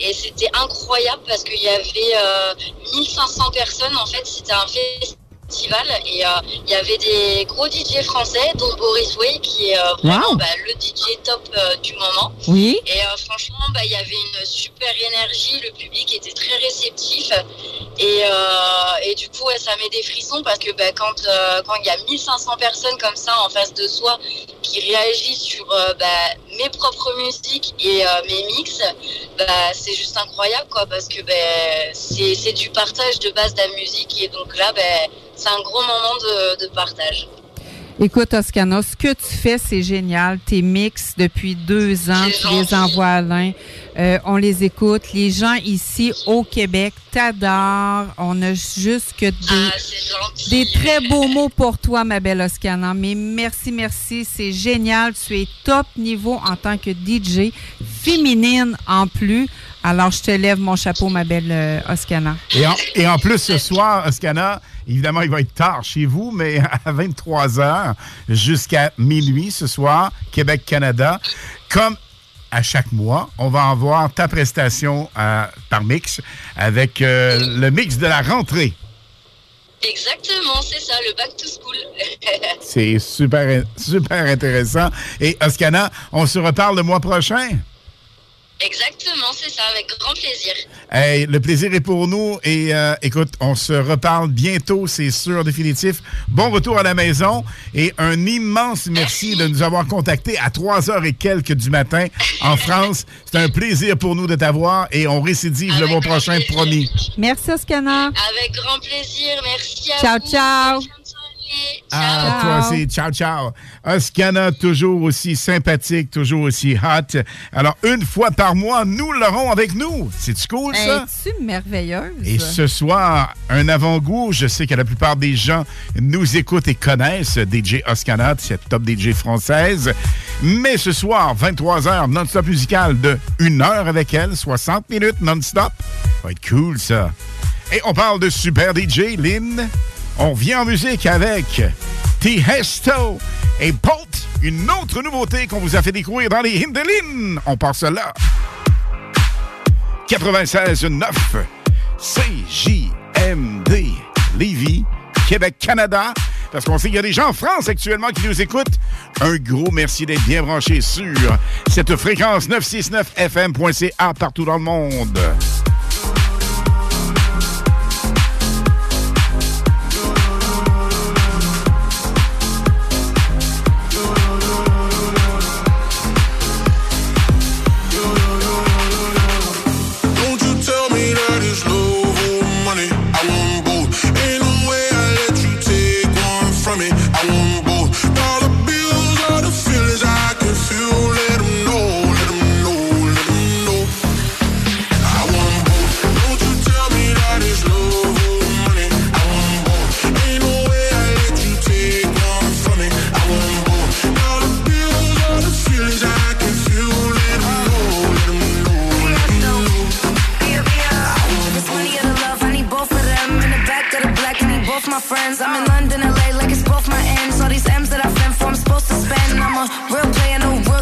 Et c'était incroyable parce qu'il y avait euh, 1500 personnes en fait, c'était un festival et euh, il y avait des gros DJ français dont Boris Way qui est euh, vraiment Wow. bah, le DJ top euh, du moment. Oui. Et euh, franchement, bah, il y avait une super énergie, le public était très réceptif. Et, euh, et du coup, ouais, ça met des frissons parce que bah, quand euh, quand il y a 1500 personnes comme ça en face de soi qui réagissent sur euh, bah, mes propres musiques et euh, mes mix, bah, c'est juste incroyable quoi parce que bah, c'est c'est du partage de base de la musique et donc là, bah, c'est un gros moment de, de partage. Écoute, Oscana, ce que tu fais, c'est génial. Tes mix depuis deux ans, tu les envoies à Alain. Euh, on les écoute. Les gens ici au Québec t'adorent. On a juste que des, des très beaux mots pour toi, ma belle Oscana. Mais merci, merci. C'est génial. Tu es top niveau en tant que DJ, féminine en plus. Alors, je te lève mon chapeau, ma belle euh, Oscana. Et en, et en plus, ce soir, Oscana, évidemment, il va être tard chez vous, mais à 23 h jusqu'à minuit ce soir, Québec-Canada. Comme à chaque mois, on va avoir ta prestation euh, par mix avec euh, le mix de la rentrée. Exactement, c'est ça, le back to school. C'est super, super intéressant. Et Oscana, on se reparle le mois prochain? Exactement, c'est ça, avec grand plaisir. Hey, le plaisir est pour nous et euh, écoute, on se reparle bientôt, c'est sûr, définitif. Bon retour à la maison et un immense merci, de nous avoir contactés à 3 heures et quelques du matin en France. C'est un plaisir pour nous de t'avoir et on récidive le mois prochain, promis. Merci, Oscana. Avec grand plaisir, merci à Ciao, vous. ciao. Ah, toi aussi. Ciao, ciao. Oscana, toujours aussi sympathique, toujours aussi hot. Alors, une fois par mois, nous l'aurons avec nous. C'est-tu cool, ça? Es-tu merveilleuse? Et ce soir, un avant-goût, je sais que la plupart des gens nous écoutent et connaissent DJ Oscanat, cette top DJ française. Mais ce soir, 23h, non-stop musical de 1 heure avec elle, 60 minutes non-stop. Ça va être cool, ça. Et on parle de super DJ, Lynn. On vient en musique avec T-Hesto et Bolt, une autre nouveauté qu'on vous a fait découvrir dans les Hindelines. On part cela. 96.9 CJMD Lévis, Québec, Canada. Parce qu'on sait qu'il y a des gens en France actuellement qui nous écoutent. Un gros merci d'être bien branchés sur cette fréquence 969fm.ca partout dans le monde. friends. I'm in London, LA, like it's both my ends. All these M's that I fend for, I'm supposed to spend. I'm a real player, no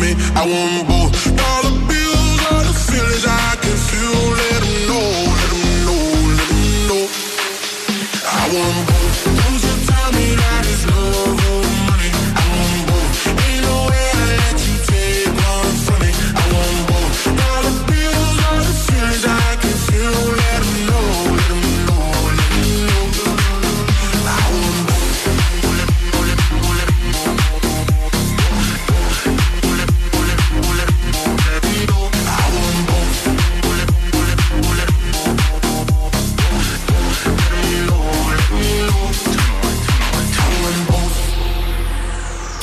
me. I want both. Dollar bills are the feelings I can feel. Let 'em know, let 'em know, let 'em know. I want both.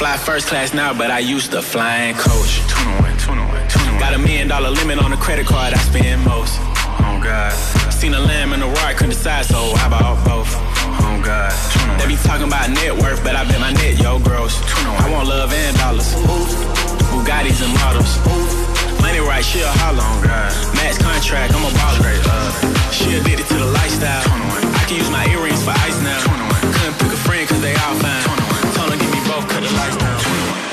Fly first class now, but I used to fly in coach. Got a million dollar limit on the credit card I spend most. Oh God. Seen a lamb and a roar, couldn't decide, so I bought both. Oh God. They be talking about net worth, but I bet my net yo gross. I want love and dollars. Bugattis and models. Money right, she a holler on God. Max contract, I'm a baller. Uh, she addicted to the lifestyle. I can use my earrings for ice now. Couldn't pick a friend cause they all fine. Lights down.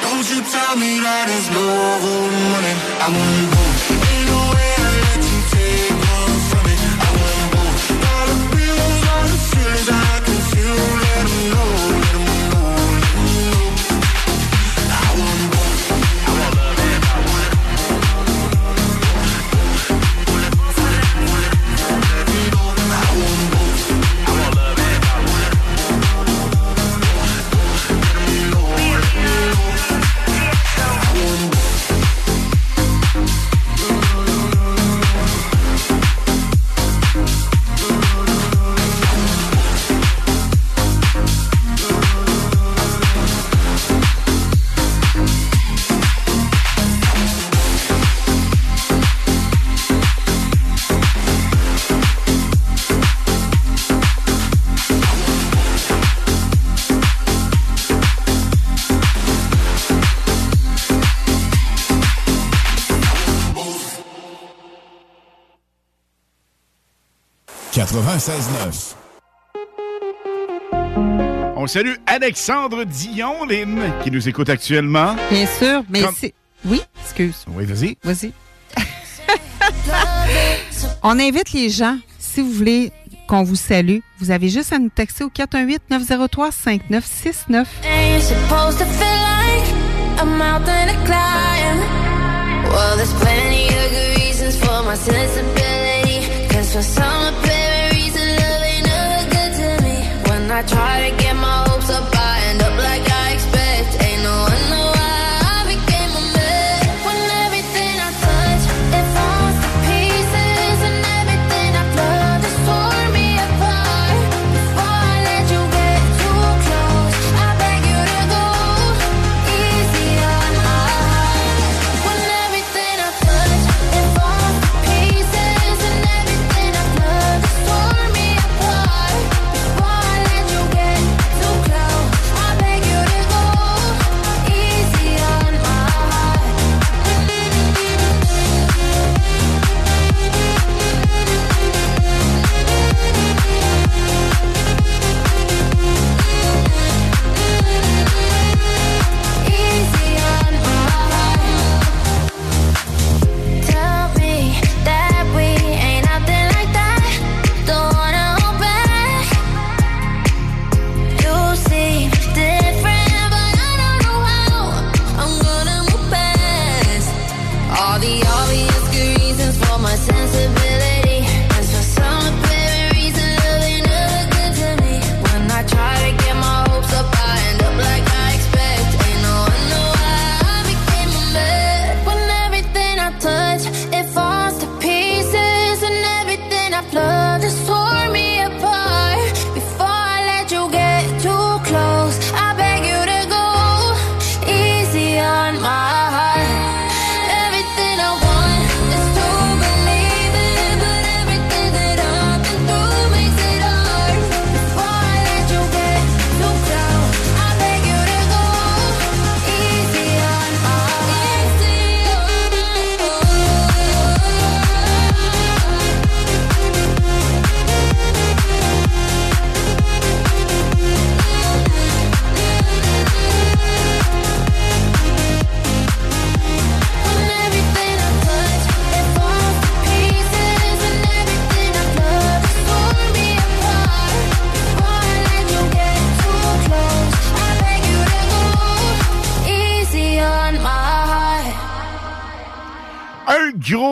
Don't you tell me that it's love or money. I want both. On salue Alexandre Dion, Lynn, qui nous écoute actuellement. Bien sûr, mais Comme- c'est. Oui, excuse. Oui, vas-y. Vas-y. On invite les gens, si vous voulez qu'on vous salue, vous avez juste à nous texter au 418-903-5969. Ain't supposed to feel like a mountain to climb? Well, there's plenty of good reasons for my sensibility. Cause for some apparent I try to get my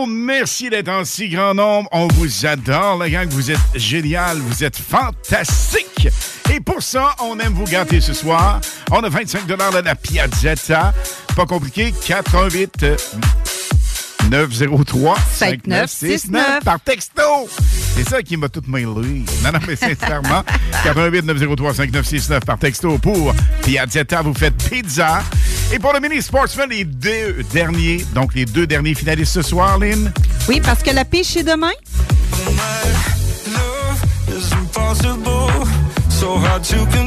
merci d'être en si grand nombre. On vous adore, la gang. Vous êtes génial. Vous êtes fantastique. Et pour ça, on aime vous gâter ce soir. On a 25 de la Piazzetta. Pas compliqué. 88 euh, 903 5969 par texto. C'est ça qui m'a tout mailé. Non, non, mais sincèrement, 88 903 5969 par texto pour Piazzetta. Vous faites pizza. Et pour le mini sportsman, les deux derniers, donc les deux derniers finalistes ce soir, Lynn? Oui, parce que la pêche, c'est demain. is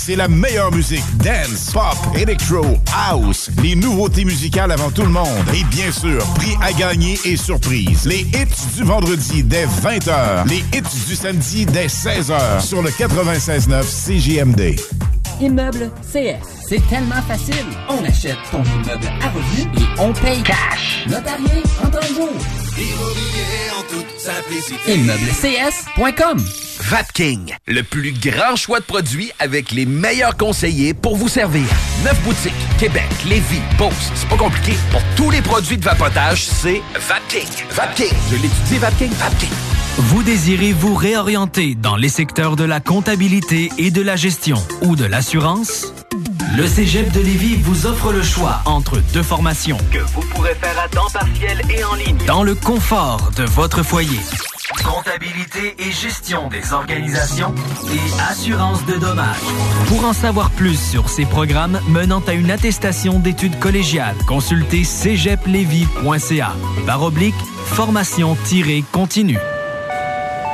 c'est la meilleure musique. Dance, pop, electro, house. Les nouveautés musicales avant tout le monde. Et bien sûr, prix à gagner et surprise. Les hits du vendredi dès 20h. Les hits du samedi dès 16h sur le 96.9 CJMD. Immeuble CS. C'est tellement facile. On achète ton immeuble à revenu et on paye cash. Notarié en 30 jours. Immobilier en toute simplicité. ImmeublesCS.com Vapking, le plus grand choix de produits avec les meilleurs conseillers pour vous servir. Neuf boutiques, Québec, Lévis, Beauce. C'est pas compliqué. Pour tous les produits de vapotage, c'est Vapking. Vapking. Je l'étudie, Vapking. Vapking. Vous désirez vous réorienter dans les secteurs de la comptabilité et de la gestion ou de l'assurance? Le Cégep de Lévis vous offre le choix entre deux formations que vous pourrez faire à temps partiel et en ligne dans le confort de votre foyer. Comptabilité et gestion des organisations et assurance de dommages. Pour en savoir plus sur ces programmes menant à une attestation d'études collégiales, consultez cégeplevy.ca. Barre oblique, formation-continue.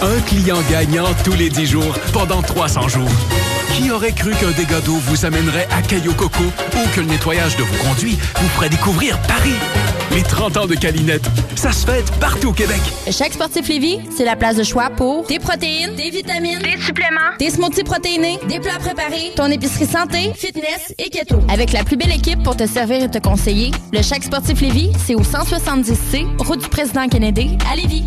Un client gagnant tous les 10 jours pendant 300 jours. Qui aurait cru qu'un dégât d'eau vous amènerait à Caillou Coco ou que le nettoyage de vos conduits vous ferait découvrir Paris? Les 30 ans de Calinette, ça se fête partout au Québec. Chaque sportif Lévis, c'est la place de choix pour des protéines, des vitamines, des suppléments, des smoothies protéinés, des plats préparés, ton épicerie santé, fitness et keto. Avec la plus belle équipe pour te servir et te conseiller, le Chaque sportif Lévis, c'est au 170C, route du président Kennedy, à Lévis.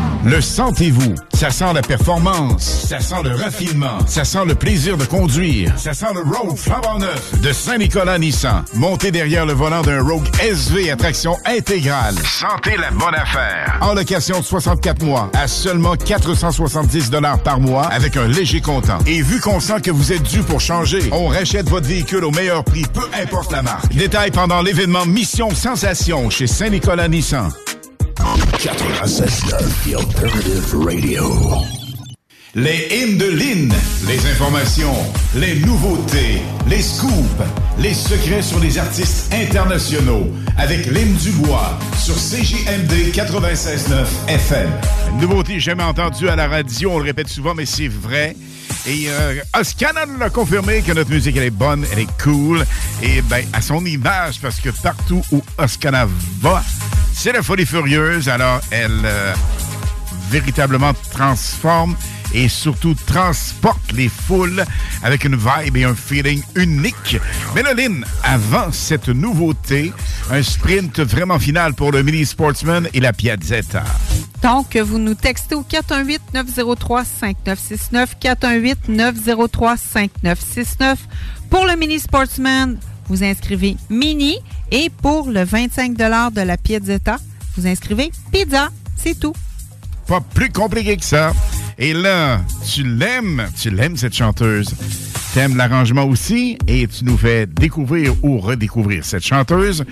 Le sentez-vous? Ça sent la performance. Ça sent le raffinement. Ça sent le plaisir de conduire. Ça sent le Rogue flambant neuf de Saint-Nicolas Nissan. Montez derrière le volant d'un Rogue SV à traction intégrale. Sentez la bonne affaire. En location de 64 mois à seulement 470 par mois avec un léger comptant. Et vu qu'on sent que vous êtes dû pour changer, on rachète votre véhicule au meilleur prix, peu importe la marque. Détail pendant l'événement Mission Sensation chez Saint-Nicolas Nissan. 96.9 The Alternative Radio. Les hymnes de Lynn, les informations, les nouveautés, les scoops, les secrets sur les artistes internationaux avec Lynn Dubois sur CJMD 96.9 FM. Une nouveauté jamais entendue à la radio, on le répète souvent, mais c'est vrai. Et euh, Oscana nous l'a confirmé que notre musique elle est bonne, elle est cool. Et ben à son image, parce que partout où Oscana va, c'est la folie furieuse. Alors elle euh, véritablement transforme et surtout transporte les foules avec une vibe et un feeling unique. Lynn, avant cette nouveauté, un sprint vraiment final pour le Mini Sportsman et la Piazzetta. Donc, vous nous textez au 418-903-5969, 418-903-5969. Pour le Mini Sportsman, vous inscrivez Mini et pour le 25 de la Piazzetta, vous inscrivez Pizza. C'est tout. Pas plus compliqué que ça. Et là, tu l'aimes, tu l'aimes cette chanteuse. T'aimes l'arrangement aussi et tu nous fais découvrir ou redécouvrir cette chanteuse,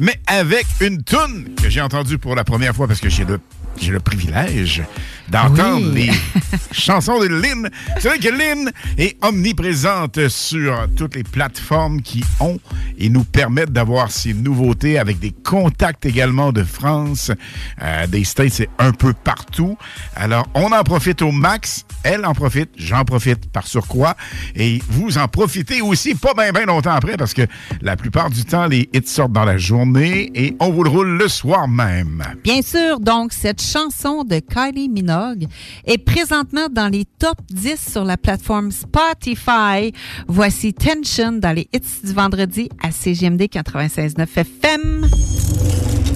mais avec une toune que j'ai entendue pour la première fois parce que j'ai le j'ai le privilège d'entendre Oui. les chansons de Lynn. C'est vrai que Lynn est omniprésente sur toutes les plateformes qui ont et nous permettent d'avoir ces nouveautés avec des contacts également de France, euh, des States, c'est un peu partout. Alors, on en profite au max. Elle en profite, j'en profite par surcroît. Et vous en profitez aussi pas bien bien longtemps après parce que la plupart du temps, les hits sortent dans la journée et on vous le roule le soir même. Bien sûr, donc, cette chanson de Kylie Minogue est présentement dans les top 10 sur la plateforme Spotify. Voici Tension dans les hits du vendredi à CGMD 96.9 FM.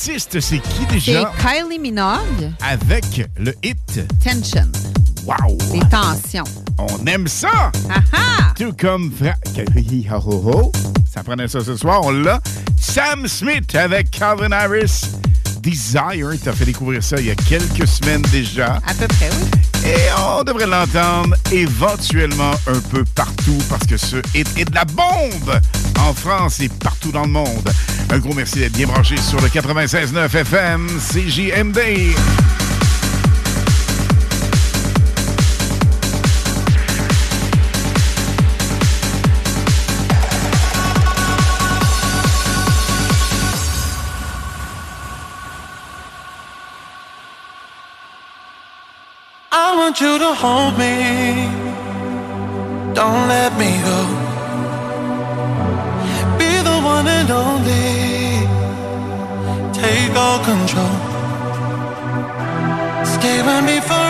L'artiste, c'est qui C'est déjà? Kylie Minogue, Avec le hit. Tension. Wow! Les tensions. On aime ça! Ah Tout comme Fra-. Ça prenait ça ce soir, on l'a. Sam Smith avec Calvin Harris. Desire, t'as fait découvrir ça il y a quelques semaines déjà. À peu près, oui. Et on devrait l'entendre éventuellement un peu partout parce que ce hit est de la bombe en France et partout dans le monde. Un gros merci d'être bien branché sur le 96.9 FM CJMD. I want you to hold me. Don't let me go. Be the one and only. Take all control. With me forever.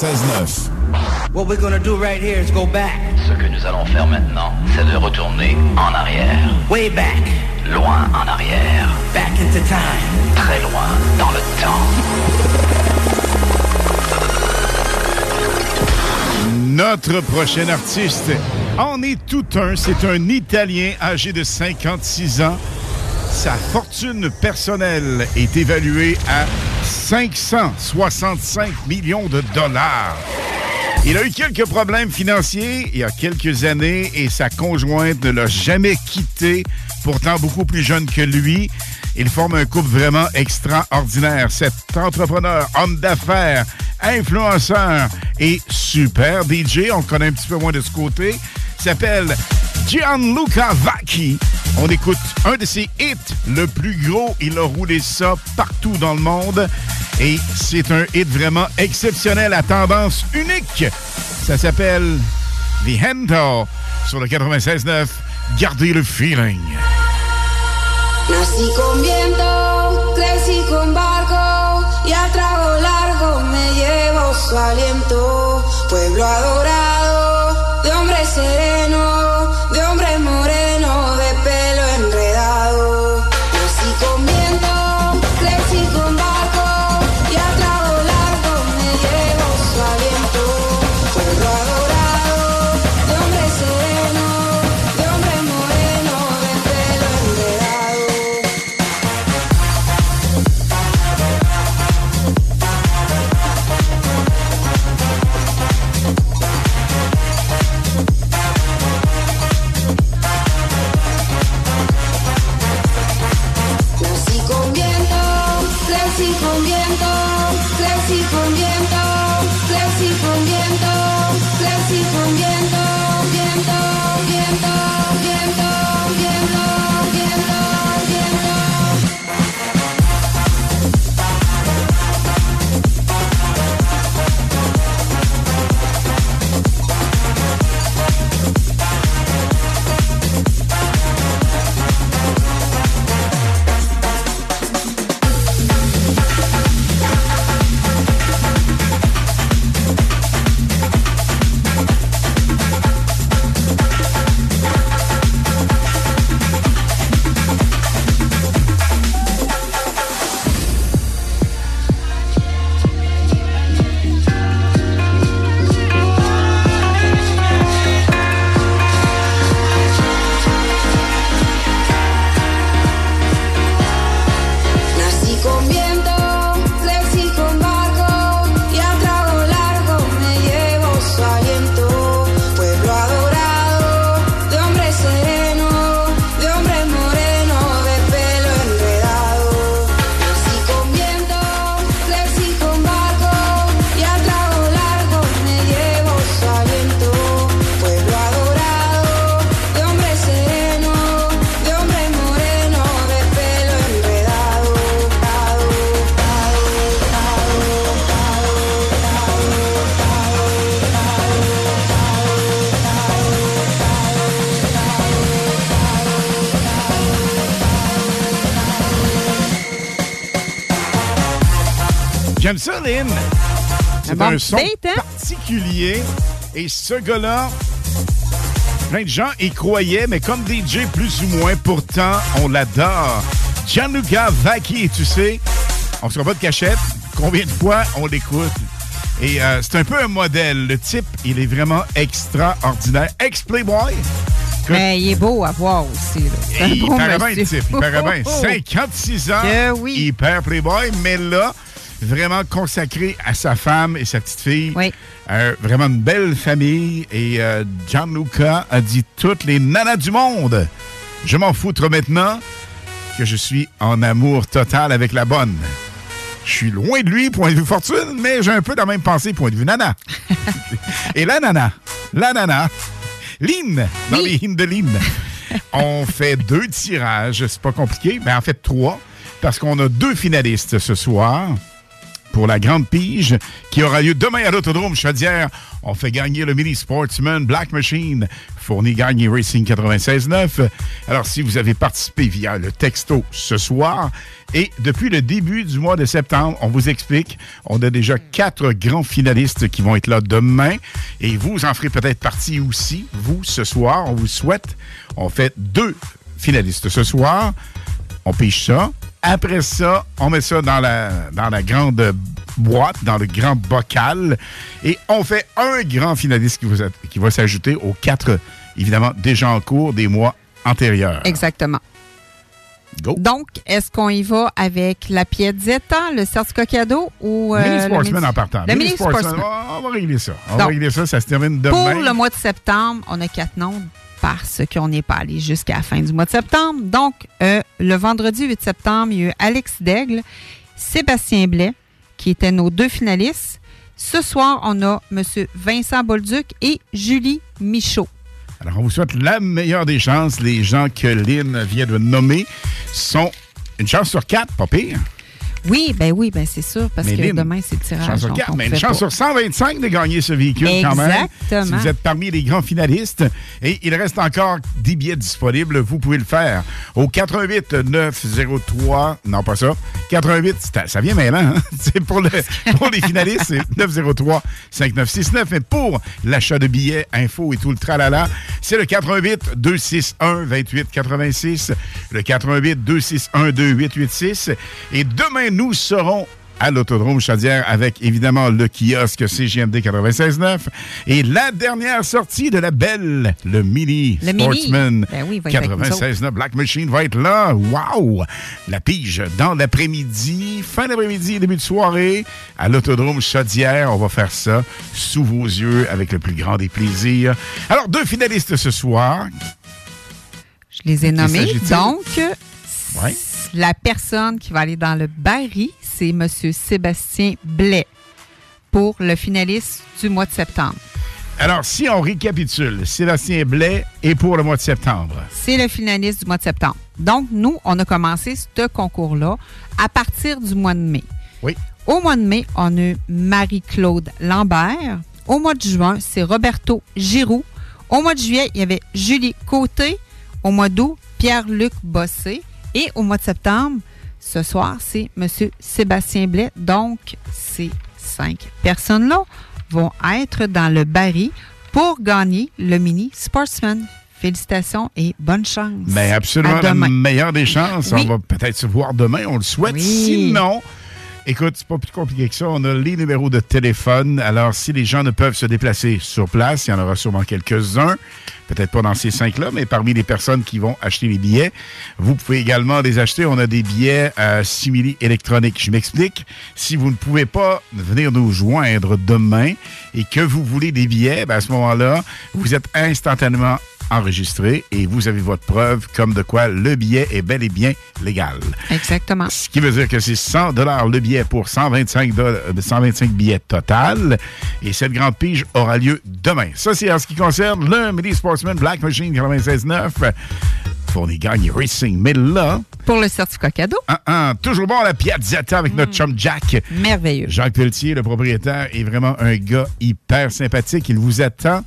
What we're gonna do right here is go back. Ce que nous allons faire maintenant, c'est de retourner en arrière. Way back. Loin en arrière. Back into time. Très loin dans le temps. Notre prochain artiste en est tout un. C'est un Italien âgé de 56 ans. Sa fortune personnelle est évaluée à 565 millions de dollars. Il a eu quelques problèmes financiers il y a quelques années et sa conjointe ne l'a jamais quitté, pourtant beaucoup plus jeune que lui. Il forme un couple vraiment extraordinaire. Cet entrepreneur, homme d'affaires, influenceur et super DJ, on connaît un petit peu moins de ce côté, s'appelle Gianluca Vacchi. On écoute un de ses hits, le plus gros. Il a roulé ça partout dans le monde. Et c'est un hit vraiment exceptionnel à tendance unique. Ça s'appelle The Handle sur le 96.9. Gardez le feeling. Un son particulier. Et ce gars-là, plein de gens y croyaient, mais comme DJ plus ou moins, pourtant, on l'adore. Gianluca Vacchi, tu sais, on se pas de cachette. Combien de fois on l'écoute? Et euh, c'est un peu un modèle. Le type, il est vraiment extraordinaire. Ex-Playboy. Mais il est beau à voir aussi. là. Il paraît bien, le type. Il paraît bien. 56 ans. Que oui. Hyper playboy, mais là, vraiment consacré à sa femme et sa petite fille. Oui. Euh, vraiment une belle famille. Et euh, Gianluca a dit toutes les nanas du monde. Je m'en foutre maintenant que je suis en amour total avec la bonne. Je suis loin de lui, point de vue fortune, mais j'ai un peu la même pensée, point de vue nana. Et la nana, la nana, Lynn, dans les hymnes de Lynn. On fait deux tirages, c'est pas compliqué, mais en fait trois, parce qu'on a deux finalistes ce soir pour la Grande Pige qui aura lieu demain à l'Autodrome Chaudière. On fait gagner le Mini Sportsman Black Machine, fourni gagné Racing 96.9. Alors, si vous avez participé via le texto ce soir, et depuis le début du mois de septembre, on vous explique, on a déjà quatre grands finalistes qui vont être là demain, et vous en ferez peut-être partie aussi, vous, ce soir, on vous souhaite. On fait deux finalistes ce soir. On pêche ça. Après ça, on met ça dans la, dans la grande boîte, dans le grand bocal. Et on fait un grand finaliste qui va, qui va s'ajouter aux quatre, évidemment, déjà en cours des mois antérieurs. Exactement. Donc, est-ce qu'on y va avec la Piazzetta, le certificat cadeau ou. euh, Mini le Sportsman en partant. Le Mini Sportsman. On, on va régler ça. On va régler ça. Ça se termine demain. Pour le mois de septembre, on a quatre noms parce qu'on n'est pas allé jusqu'à la fin du mois de septembre. Donc, euh, le vendredi 8 septembre, il y a eu Alex Daigle, Sébastien Blais, qui étaient nos deux finalistes. Ce soir, on a M. Vincent Bolduc et Julie Michaud. Alors, on vous souhaite la meilleure des chances. Les gens que Lynn vient de nommer sont une chance sur quatre, pas pire. Oui, ben oui, ben c'est sûr, parce Mais que Lynn, demain, c'est le tirage. Chance sur donc 4, on mais une chance sur 125 de gagner ce véhicule quand même. Exactement. Si vous êtes parmi les grands finalistes. Et il reste encore 10 billets disponibles. Vous pouvez le faire au 88 903. Non, pas ça. 88, c'est- ça vient maintenant. Hein? C'est pour, le, pour les finalistes, c'est 903 5969. Mais pour l'achat de billets, info et tout le tralala, c'est le 88 261 28 86. Le 88 261 2886. Et demain, nous serons à l'Autodrome Chaudière avec évidemment le kiosque CGMD 96.9 et la dernière sortie de la belle, le Mini Le. Sportsman Ben oui, il va être avec nous autres. 96.9 Black Machine va être là. Wow! La pige dans l'après-midi, fin d'après-midi, début de soirée à l'Autodrome Chaudière. On va faire ça sous vos yeux avec le plus grand des plaisirs. Alors, deux finalistes ce soir. Je les ai nommés. Donc, Ouais. La personne qui va aller dans le baril, c'est M. Sébastien Blais pour le finaliste du mois de septembre. Alors, si on récapitule, Sébastien Blais est pour le mois de septembre. C'est le finaliste du mois de septembre. Donc, nous, on a commencé ce concours-là à partir du mois de mai. Oui. Au mois de mai, on a Marie-Claude Lambert. Au mois de juin, c'est Roberto Giroux. Au mois de juillet, il y avait Julie Côté. Au mois d'août, Pierre-Luc Bossé. Et au mois de septembre, ce soir, c'est M. Sébastien Blais. Donc, ces cinq personnes-là vont être dans le baril pour gagner le mini Sportsman. Félicitations et bonne chance. Mais absolument À la meilleure des chances. Oui. On va peut-être se voir demain, on le souhaite. Oui. Sinon, écoute, c'est pas plus compliqué que ça. On a les numéros de téléphone. Alors, si les gens ne peuvent se déplacer sur place, il y en aura sûrement quelques-uns. Peut-être pas dans ces cinq-là, mais parmi les personnes qui vont acheter les billets, vous pouvez également les acheter. On a des billets euh, simili électroniques. Je m'explique. Si vous ne pouvez pas venir nous joindre demain et que vous voulez des billets, ben, à ce moment-là, vous êtes instantanément enregistré et vous avez votre preuve comme de quoi le billet est bel et bien légal. Exactement. Ce qui veut dire que c'est 100 le billet pour 125, dollars- euh, 125 billets total. Et cette grande pige aura lieu demain. Ça, c'est en ce qui concerne le Mini Sportsman Black Machine 96.9. Fourni gagne Racing. Mais là, Pour le certificat cadeau. ah, ah, toujours bon la Piazzetta avec notre chum Jack. Merveilleux. Jacques Pelletier, le propriétaire, est vraiment un gars hyper sympathique. Il vous attend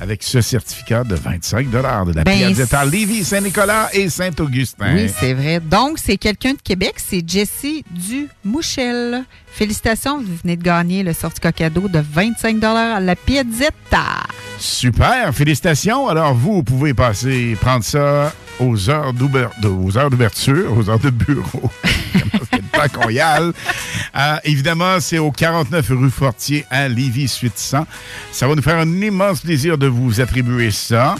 avec ce certificat de 25 de la Ben, Piazzetta Lévis, Saint-Nicolas et Saint-Augustin. Oui, c'est vrai. Donc, c'est quelqu'un de Québec, c'est Jessie Dumouchel. Félicitations, vous venez de gagner le sorti cadeau de 25 à la Piazzetta. Super, félicitations. Alors, vous pouvez passer, prendre ça heures aux heures d'ouverture, aux heures de bureau. temps qu'on y aille. Euh, évidemment, c'est au 49 rue Fortier à Lévis, suite 100. Ça va nous faire un immense plaisir de vous attribuer ça.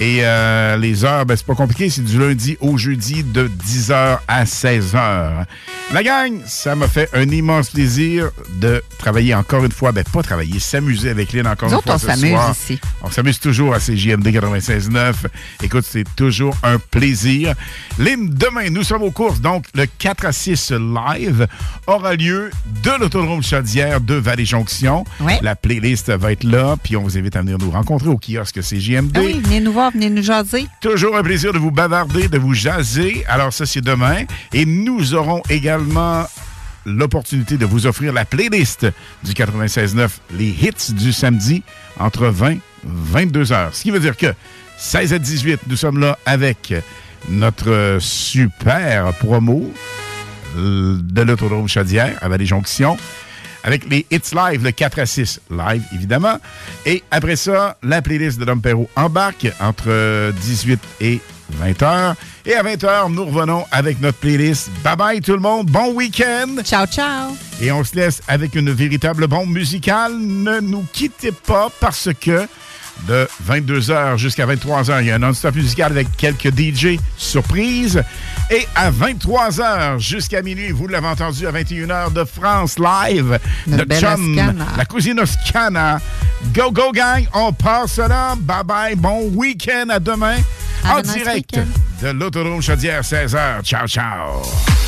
Et euh, les heures, ben, c'est pas compliqué, c'est du lundi au jeudi de 10h à 16h. La gang, ça m'a fait un immense plaisir de travailler encore une fois, ben pas travailler, s'amuser avec Lynn encore Nous une autres, fois on s'amuse ici. On s'amuse toujours à CJMD 96.9. Écoute, c'est toujours un plaisir. Lynn, demain, nous sommes aux courses. Donc, le 4 à 6 live aura lieu de l'autodrome Chaudière de Vallée-Jonction. La playlist va être là. Puis, on vous invite à venir nous rencontrer au kiosque CJMD. Ah oui, venez nous voir, venez nous jaser. Toujours un plaisir de vous bavarder, de vous jaser. Alors, ça, c'est demain. Et nous aurons également l'opportunité de vous offrir la playlist du 96.9, les hits du samedi entre 20 et 22 heures. Ce qui veut dire que 16 à 18, nous sommes là avec notre super promo de l'autodrome Chaudière à Vallée-Jonction avec les hits live, le 4 à 6 live, évidemment. Et après ça, la playlist de Dom Perrault embarque entre 18 et 20 heures. Et à 20 heures, nous revenons avec notre playlist. Bye bye tout le monde, bon week-end. Ciao, ciao. Et on se laisse avec une véritable bombe musicale. Ne nous quittez pas parce que de 22h jusqu'à 23h, il y a un non-stop musical avec quelques DJ surprises. Et à 23h jusqu'à minuit, vous l'avez entendu à 21h de France Live, Notre chum, Oscana. la cousine Oscana. Go, go, gang, on passe là. Bye bye, bon week-end, à demain. En direct de l'autodrome Chaudière, 16h. Ciao, ciao.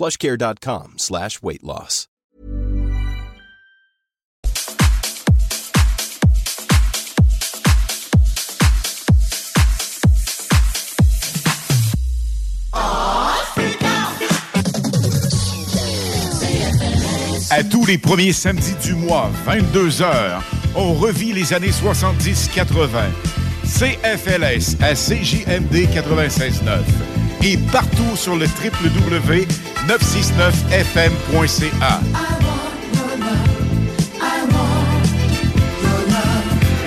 plushcare.com slash weight loss. À tous les premiers samedis du mois, 22h, on revit les années 70-80. CFLS à CJMD 96.9 et partout sur le www.969fm.ca.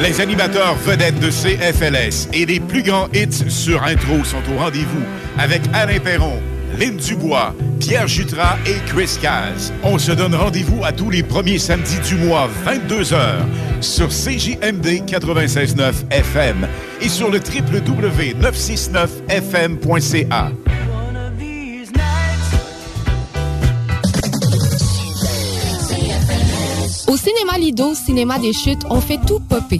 Les animateurs vedettes de CFLS et les plus grands hits sur intro sont au rendez-vous avec Alain Perron, Lynn Dubois, Pierre Jutras et Chris Caz. On se donne rendez-vous à tous les premiers samedis du mois, 22h, sur CJMD 96.9 FM et sur le www.969fm.ca. Au cinéma Lido, cinéma des chutes, on fait tout popper.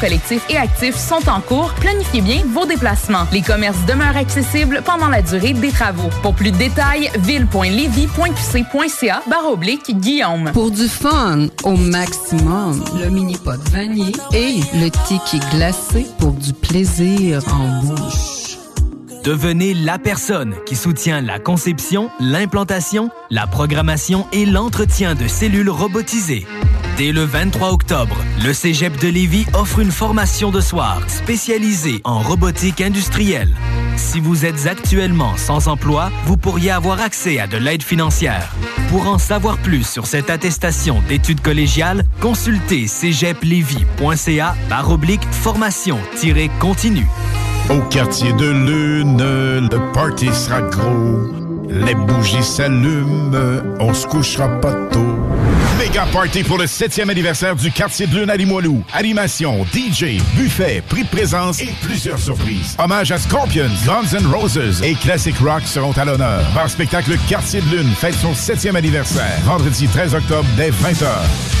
collectif et actif sont en cours. Planifiez bien vos déplacements. Les commerces demeurent accessibles pendant la durée des travaux. Pour plus de détails, ville.levy.qc.ca barre oblique Guillaume. Pour du fun au maximum, le mini pot vanille et le ticket glacé pour du plaisir en bouche. Devenez la personne qui soutient la conception, l'implantation, la programmation et l'entretien de cellules robotisées. Dès le 23 octobre, le Cégep de Lévis offre une formation de soir spécialisée en robotique industrielle. Si vous êtes actuellement sans emploi, vous pourriez avoir accès à de l'aide financière. Pour en savoir plus sur cette attestation d'études collégiales, consultez cégeplevy.ca par oblique formation-continue. Au quartier de Lune, le party sera gros. Les bougies s'allument, on se couchera pas tôt. Méga party pour le 7e anniversaire du quartier de Lune à Limoilou. Animation, DJ, buffet, prix de présence et plusieurs surprises. Hommage à Scorpions, Guns N' Roses et Classic Rock seront à l'honneur. Bar spectacle Quartier de Lune fête son 7e anniversaire. Vendredi 13 octobre dès 20h.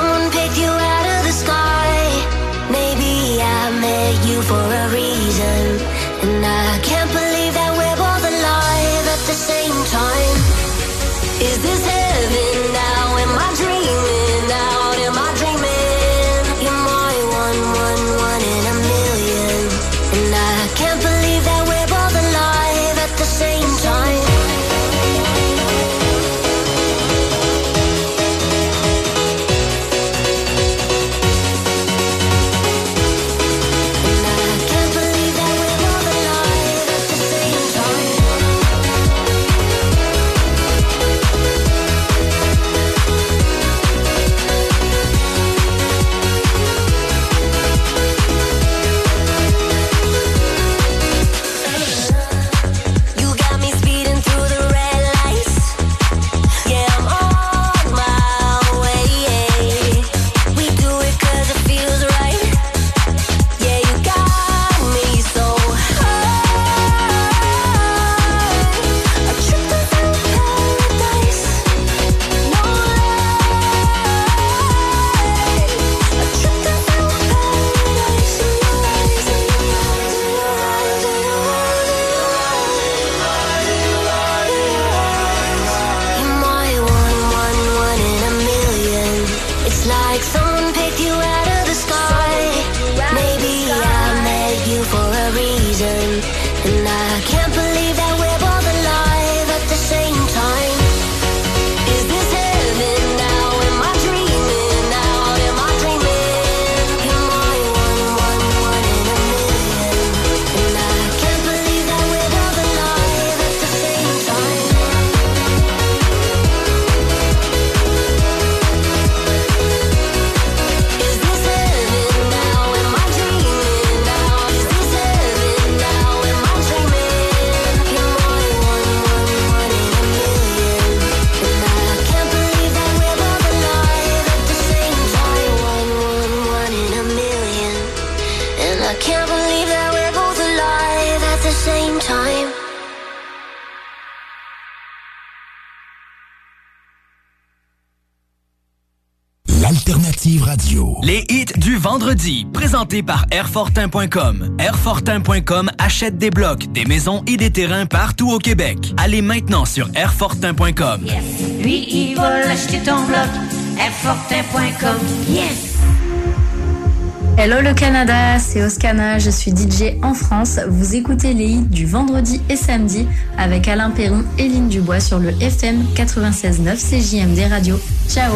vendredi, présenté par Airfortin.com. Airfortin.com achète des blocs, des maisons et des terrains partout au Québec. Allez maintenant sur Airfortin.com. Yes. Lui, il va acheter ton bloc. Airfortin.com. Yes! Hello le Canada, c'est Oscana, je suis DJ en France. Vous écoutez les hits du vendredi et samedi avec Alain Perron et Lynne Dubois sur le FM 96.9 CJMD Radio. Ciao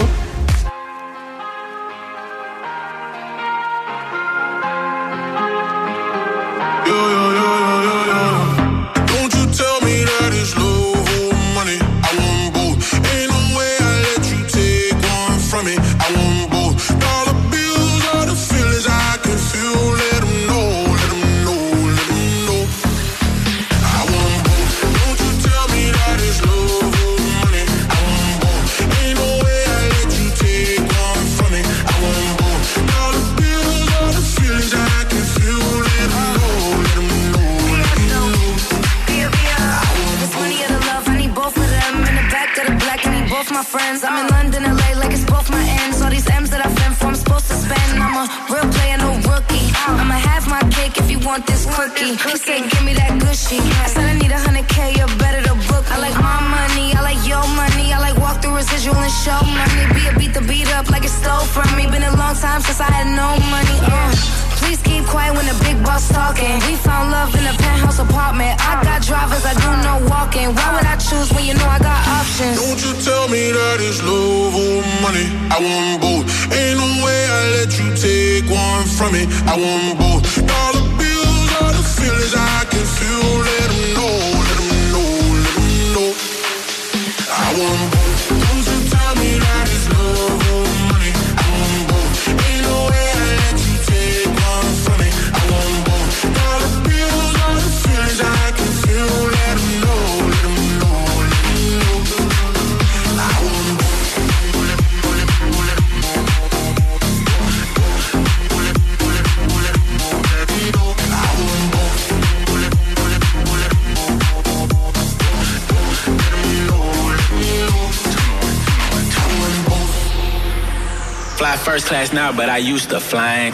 I used to fly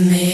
me,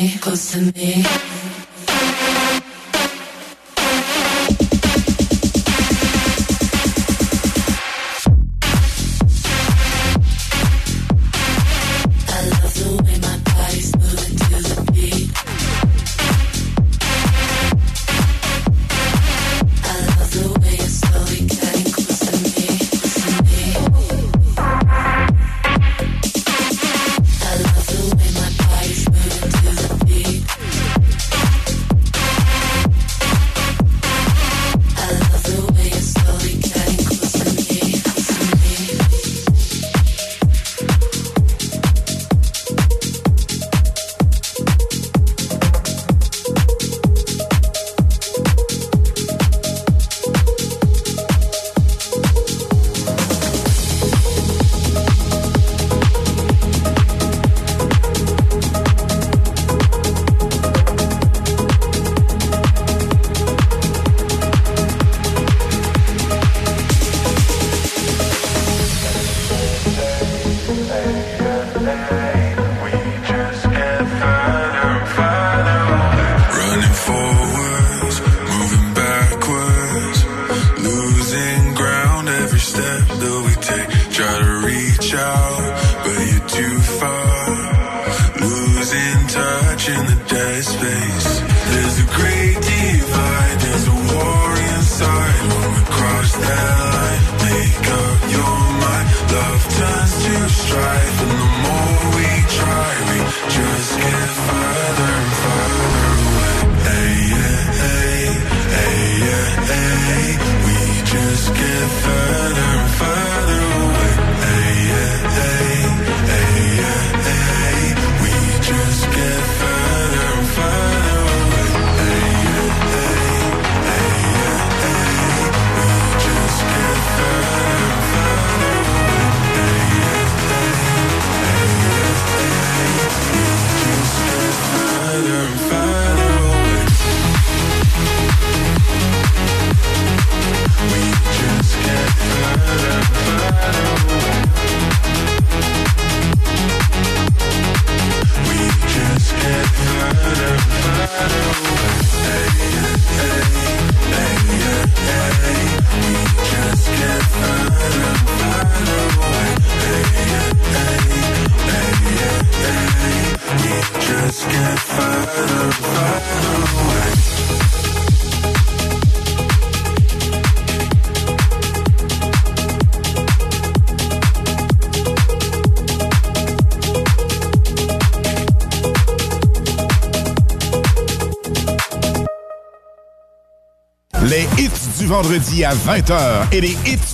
vendredi à 20h et les hits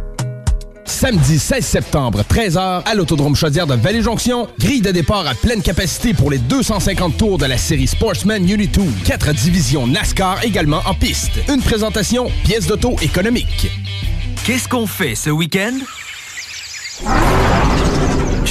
Samedi 16 septembre, 13h, à l'Autodrome Chaudière de Vallée-Jonction. Grille de départ à pleine capacité pour les 250 tours de la série Sportsman Unit 2. Quatre divisions NASCAR également en piste. Une présentation, pièce d'auto économique. Qu'est-ce qu'on fait ce week-end?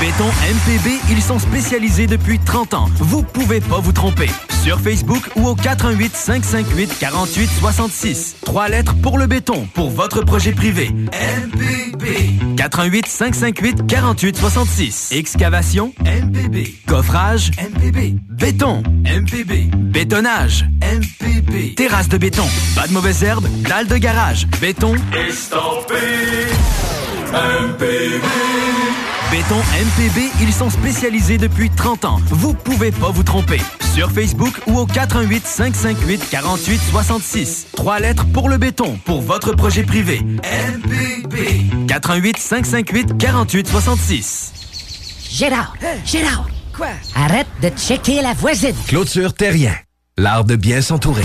Béton MPB, ils sont spécialisés depuis 30 ans. Vous pouvez pas vous tromper. Sur Facebook ou au 418 558 48 66. Trois lettres pour le béton, pour votre projet privé. MPB. 418 558 48 66. Excavation MPB. Coffrage MPB. Béton MPB. Bétonnage MPB. Terrasse de béton. Pas de mauvaises herbes. Dalle de garage. Béton. Estampé MPB Béton MPB, ils sont spécialisés depuis 30 ans. Vous pouvez pas vous tromper. Sur Facebook ou au 418 558 48 66. Trois lettres pour le béton, pour votre projet privé. MPB. 418 558 48 66. Gérard, Gérard. Quoi? Arrête de checker la voisine. Clôture Terrien. L'art de bien s'entourer.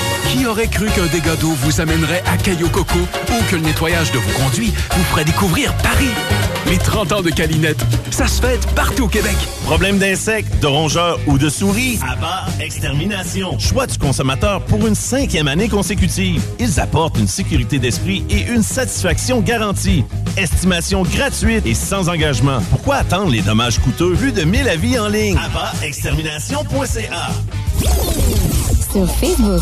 Qui aurait cru qu'un dégât d'eau vous amènerait à Caillou Coco ou que le nettoyage de vos conduits vous ferait découvrir Paris? Les 30 ans de Calinette, ça se fête partout au Québec. Problème d'insectes, de rongeurs ou de souris? Abba Extermination. Choix du consommateur pour une cinquième année consécutive. Ils apportent une sécurité d'esprit et une satisfaction garantie. Estimation gratuite et sans engagement. Pourquoi attendre les dommages coûteux? Plus de 1000 avis en ligne? AbbaExtermination.ca Sur Facebook.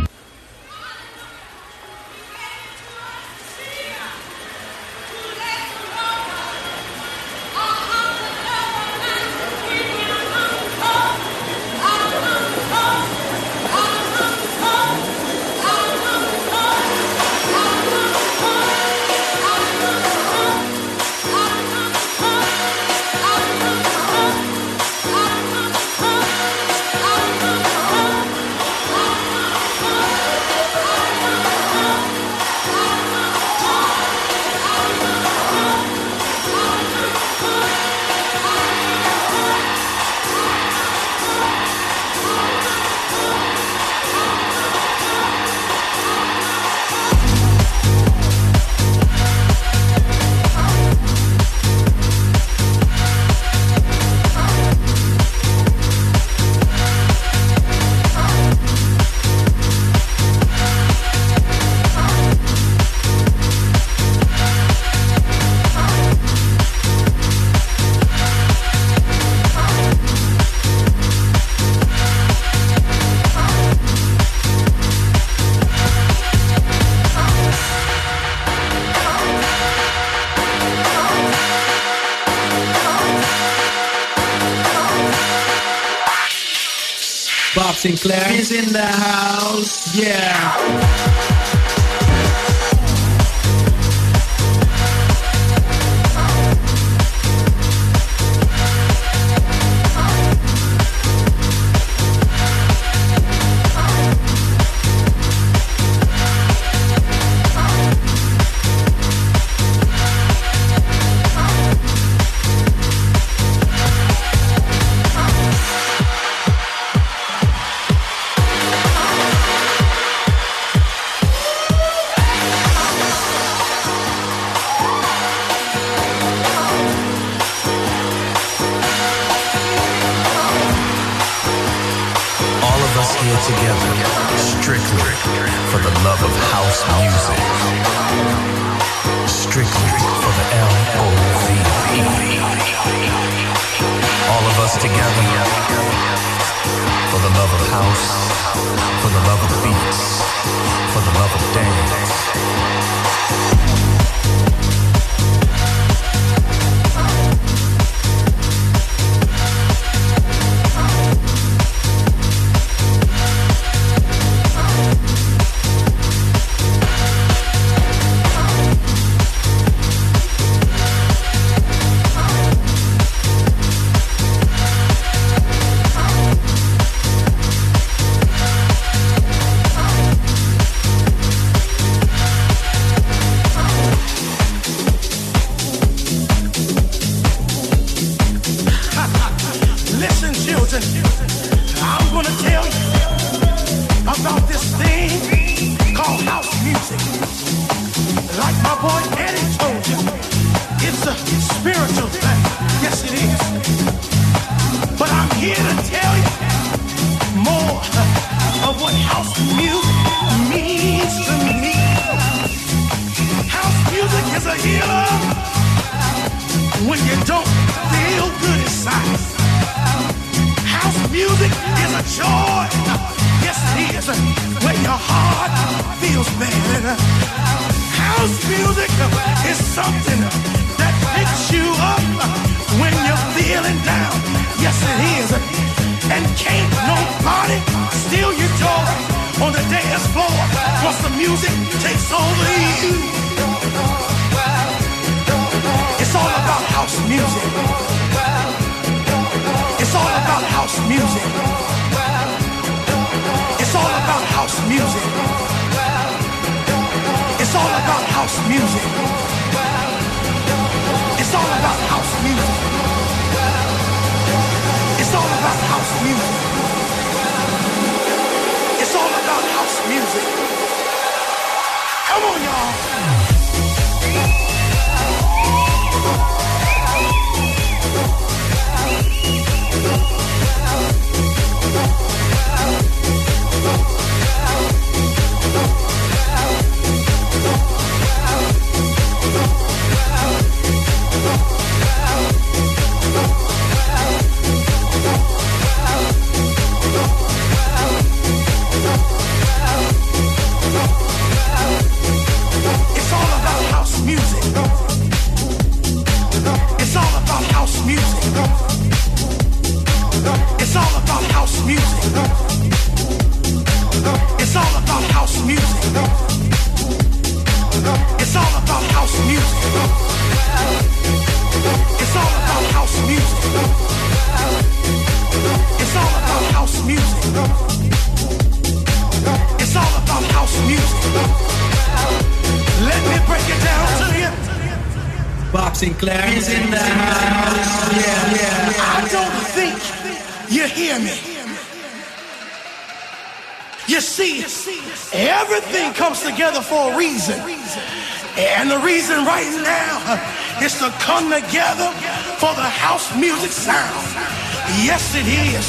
it is.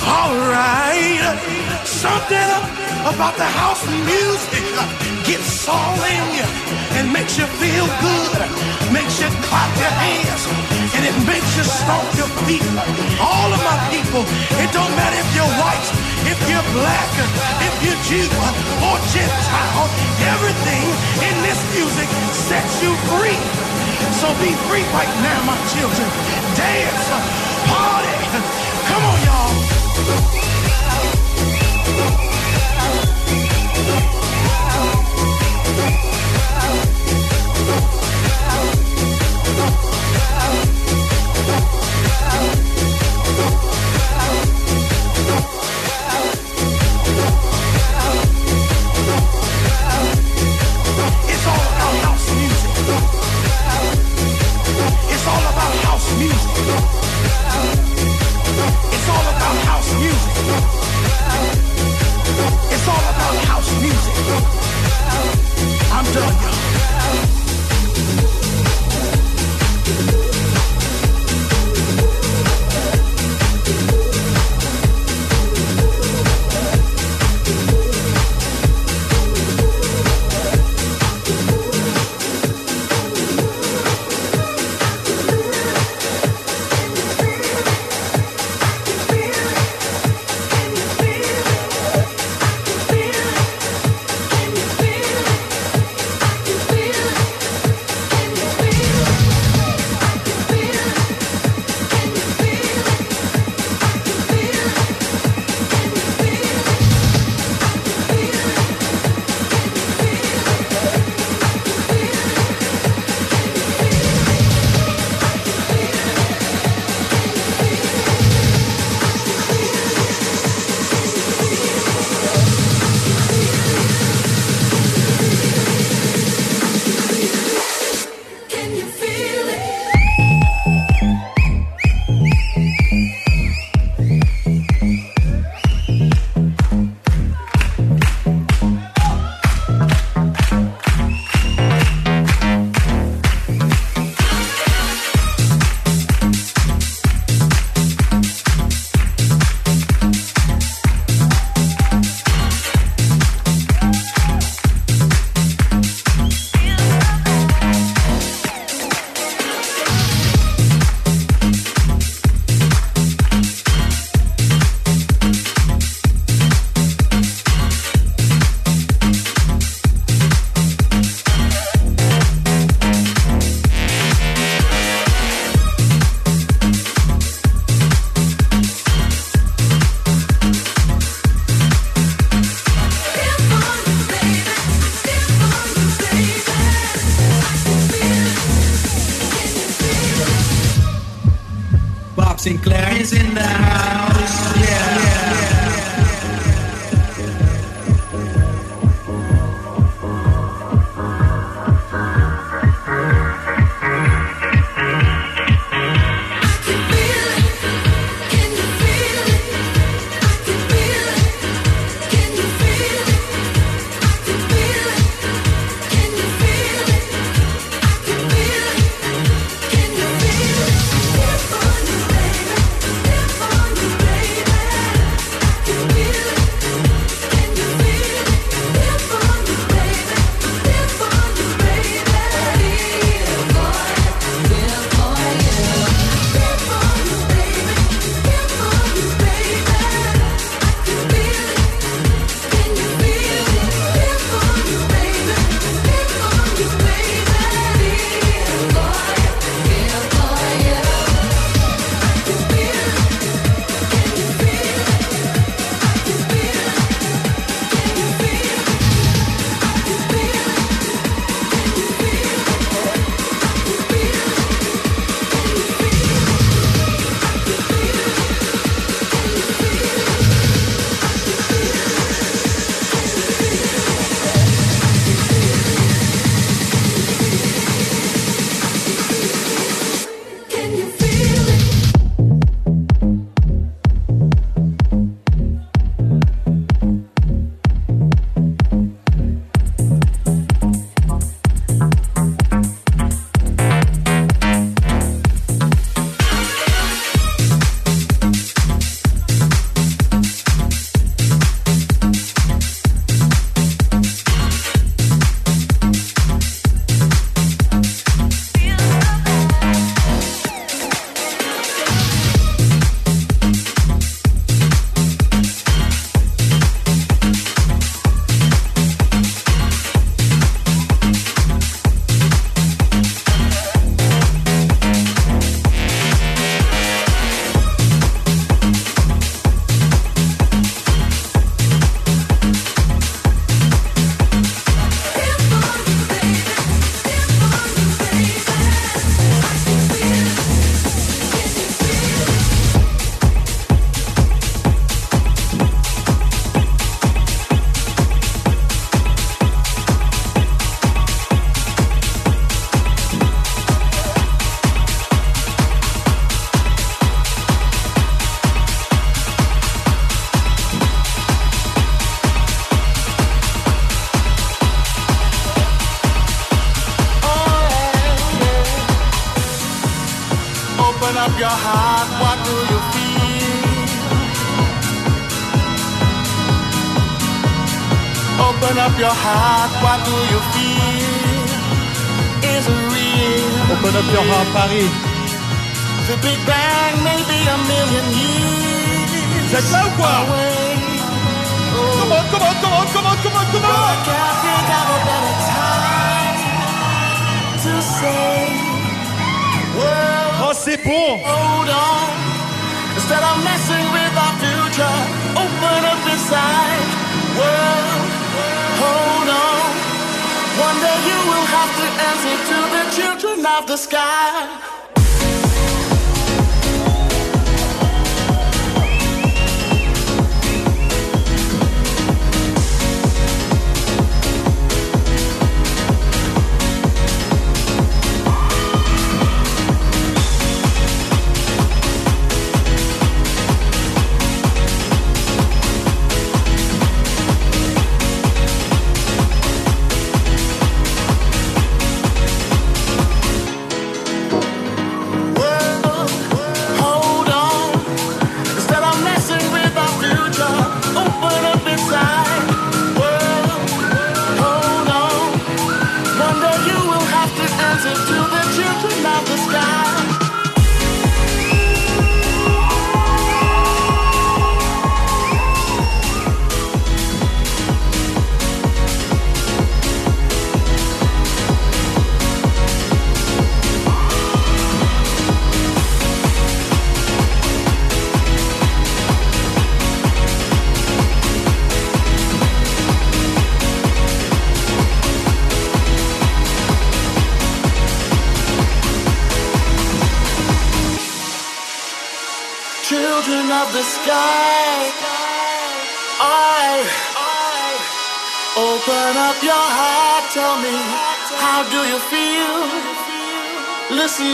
All right. Something about the house music gets all in you and makes you feel good, makes you clap your hands, and it makes you stomp your feet. All of my people, it don't matter if you're white, if you're black, if you're Jew or Gentile, everything in this music sets you free. So be free right now, my children. Dance, party don't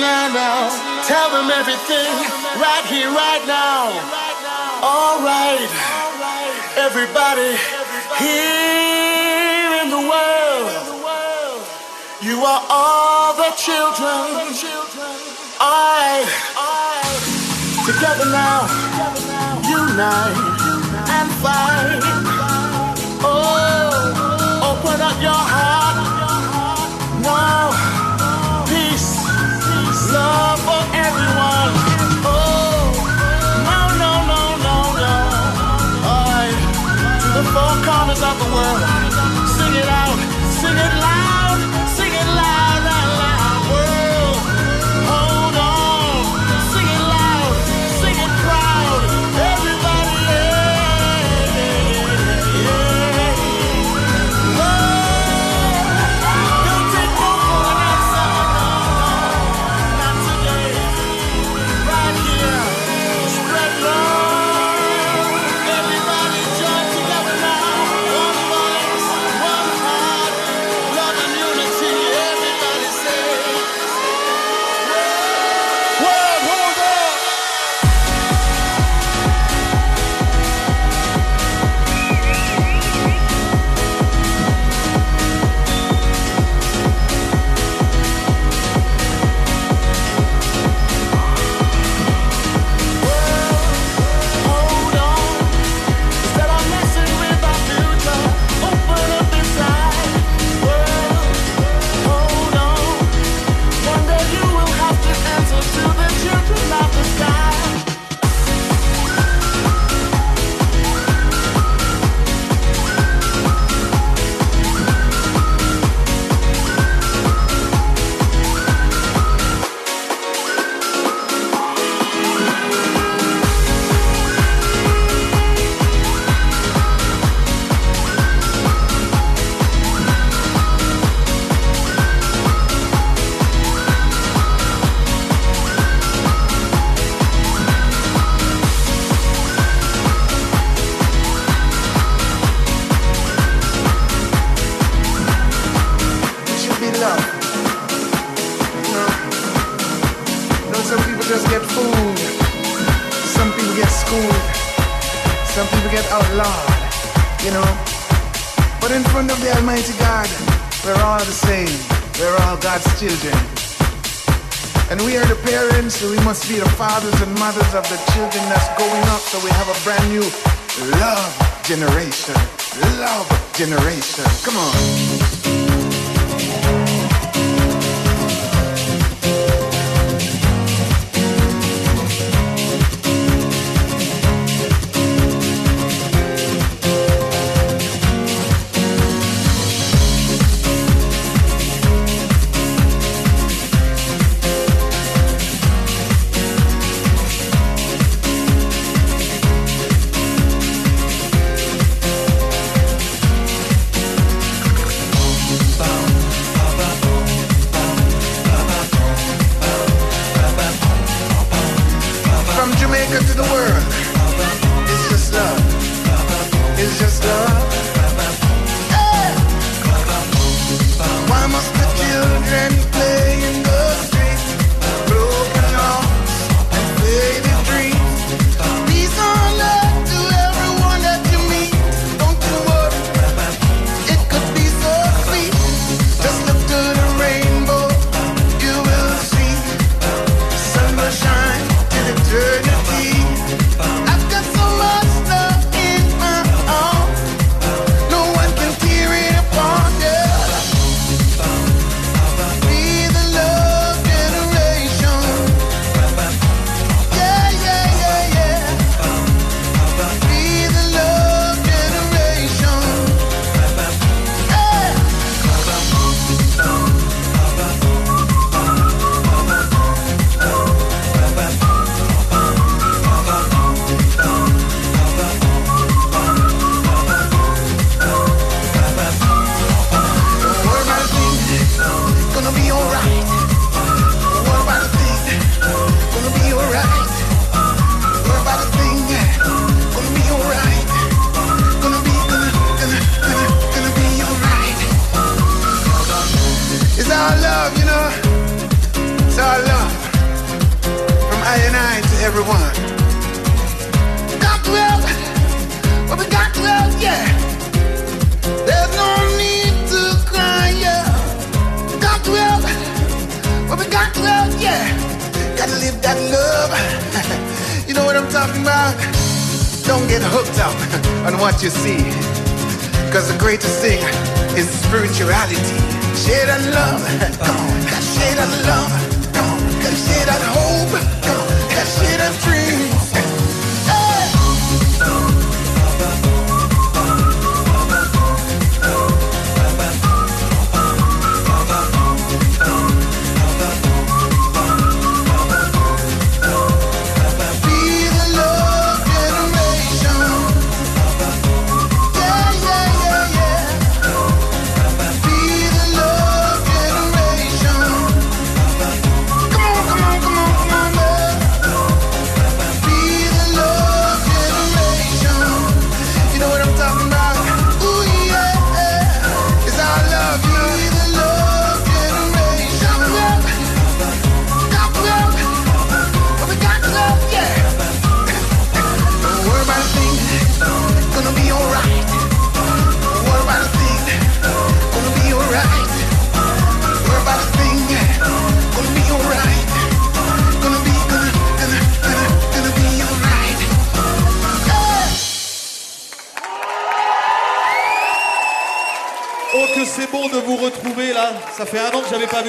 now, now. Tell them everything right here, right now. All right, everybody here in the world, you are all the children. I together now, unite and fight. of the world. Sing it out, sing it loud. So we must be the fathers and mothers of the children that's going up. So we have a brand new love generation. Love generation. Come on.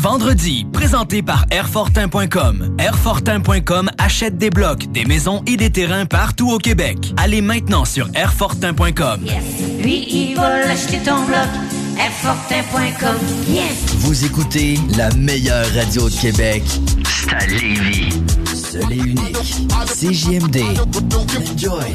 vendredi, présentés par Airfortin.com. Airfortin.com achète des blocs, des maisons et des terrains partout au Québec. Allez maintenant sur Airfortin.com. Lui, il va l'acheter ton bloc. Airfortin.com. Yes! Vous écoutez la meilleure radio de Québec. C'est à Lévis. Seul et unique. CJMD. Enjoy.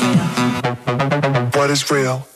real. What is real?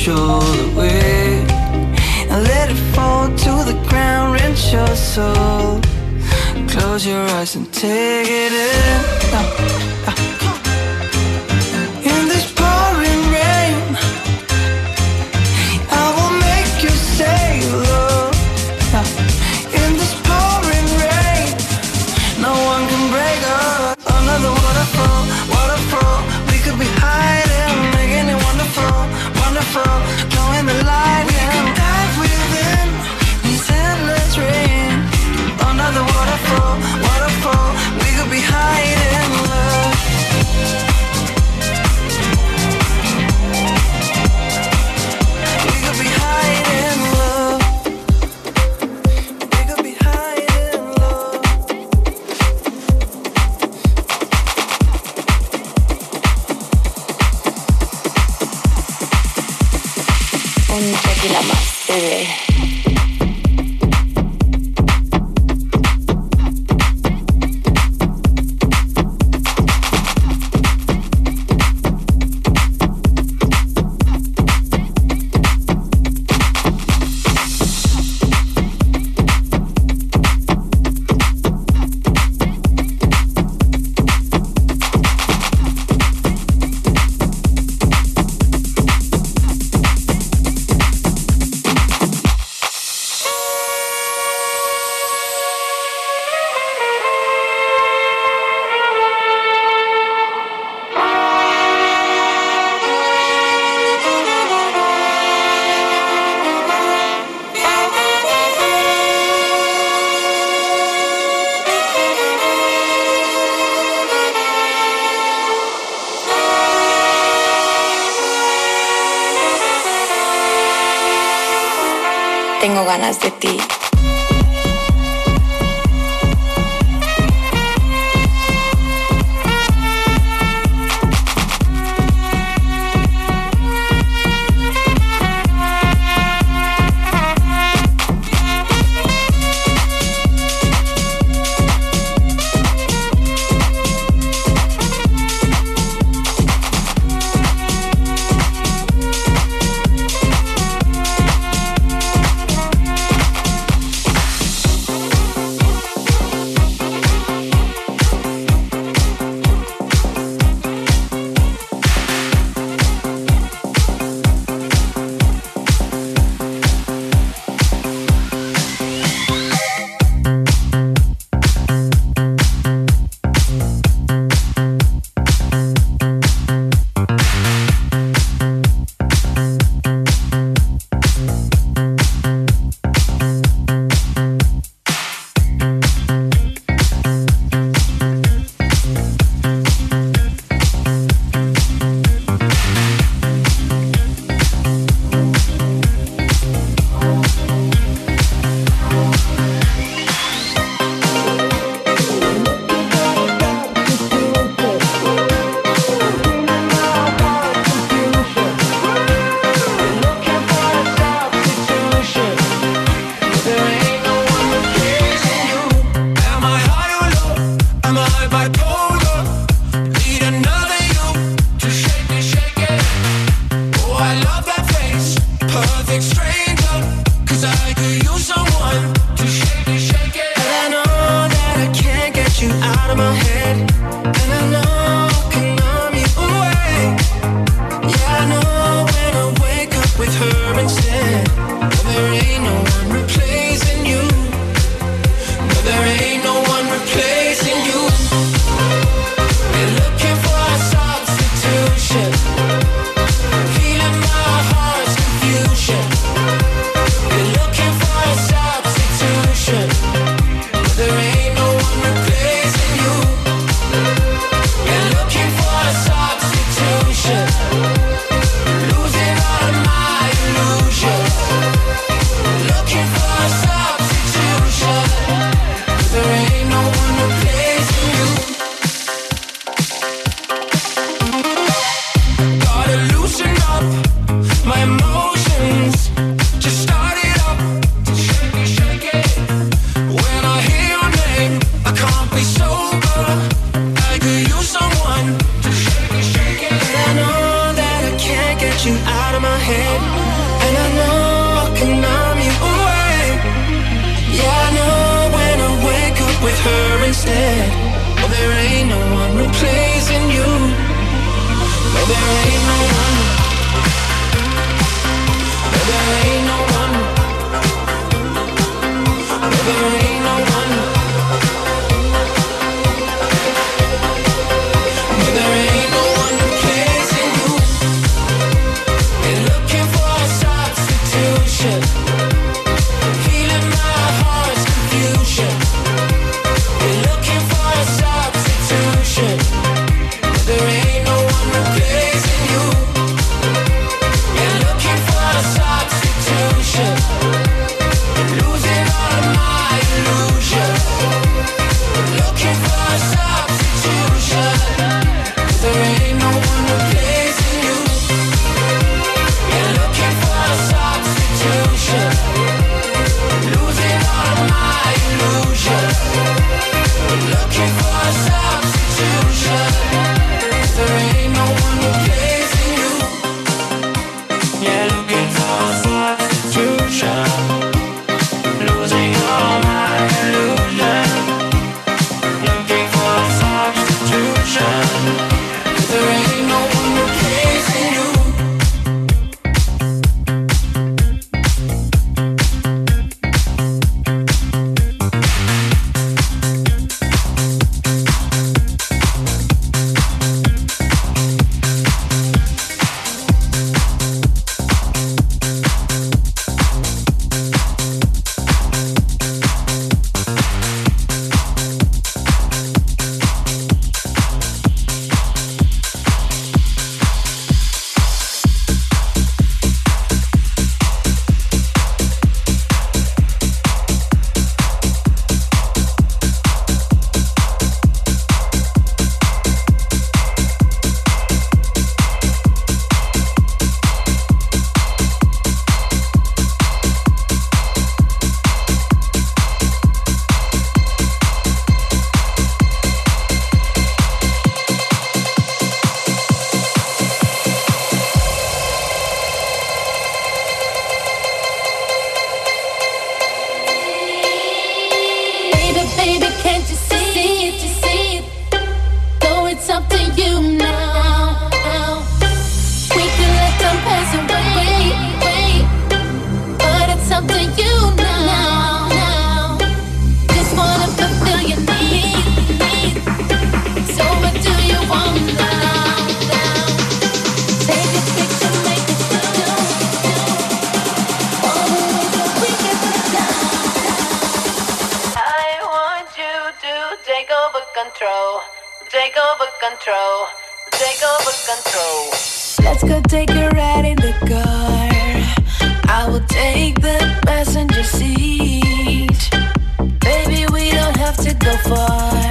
Show de ti. control. Take over control. Take over control. Let's go take a ride in the car. I will take the passenger seat. Baby, we don't have to go far.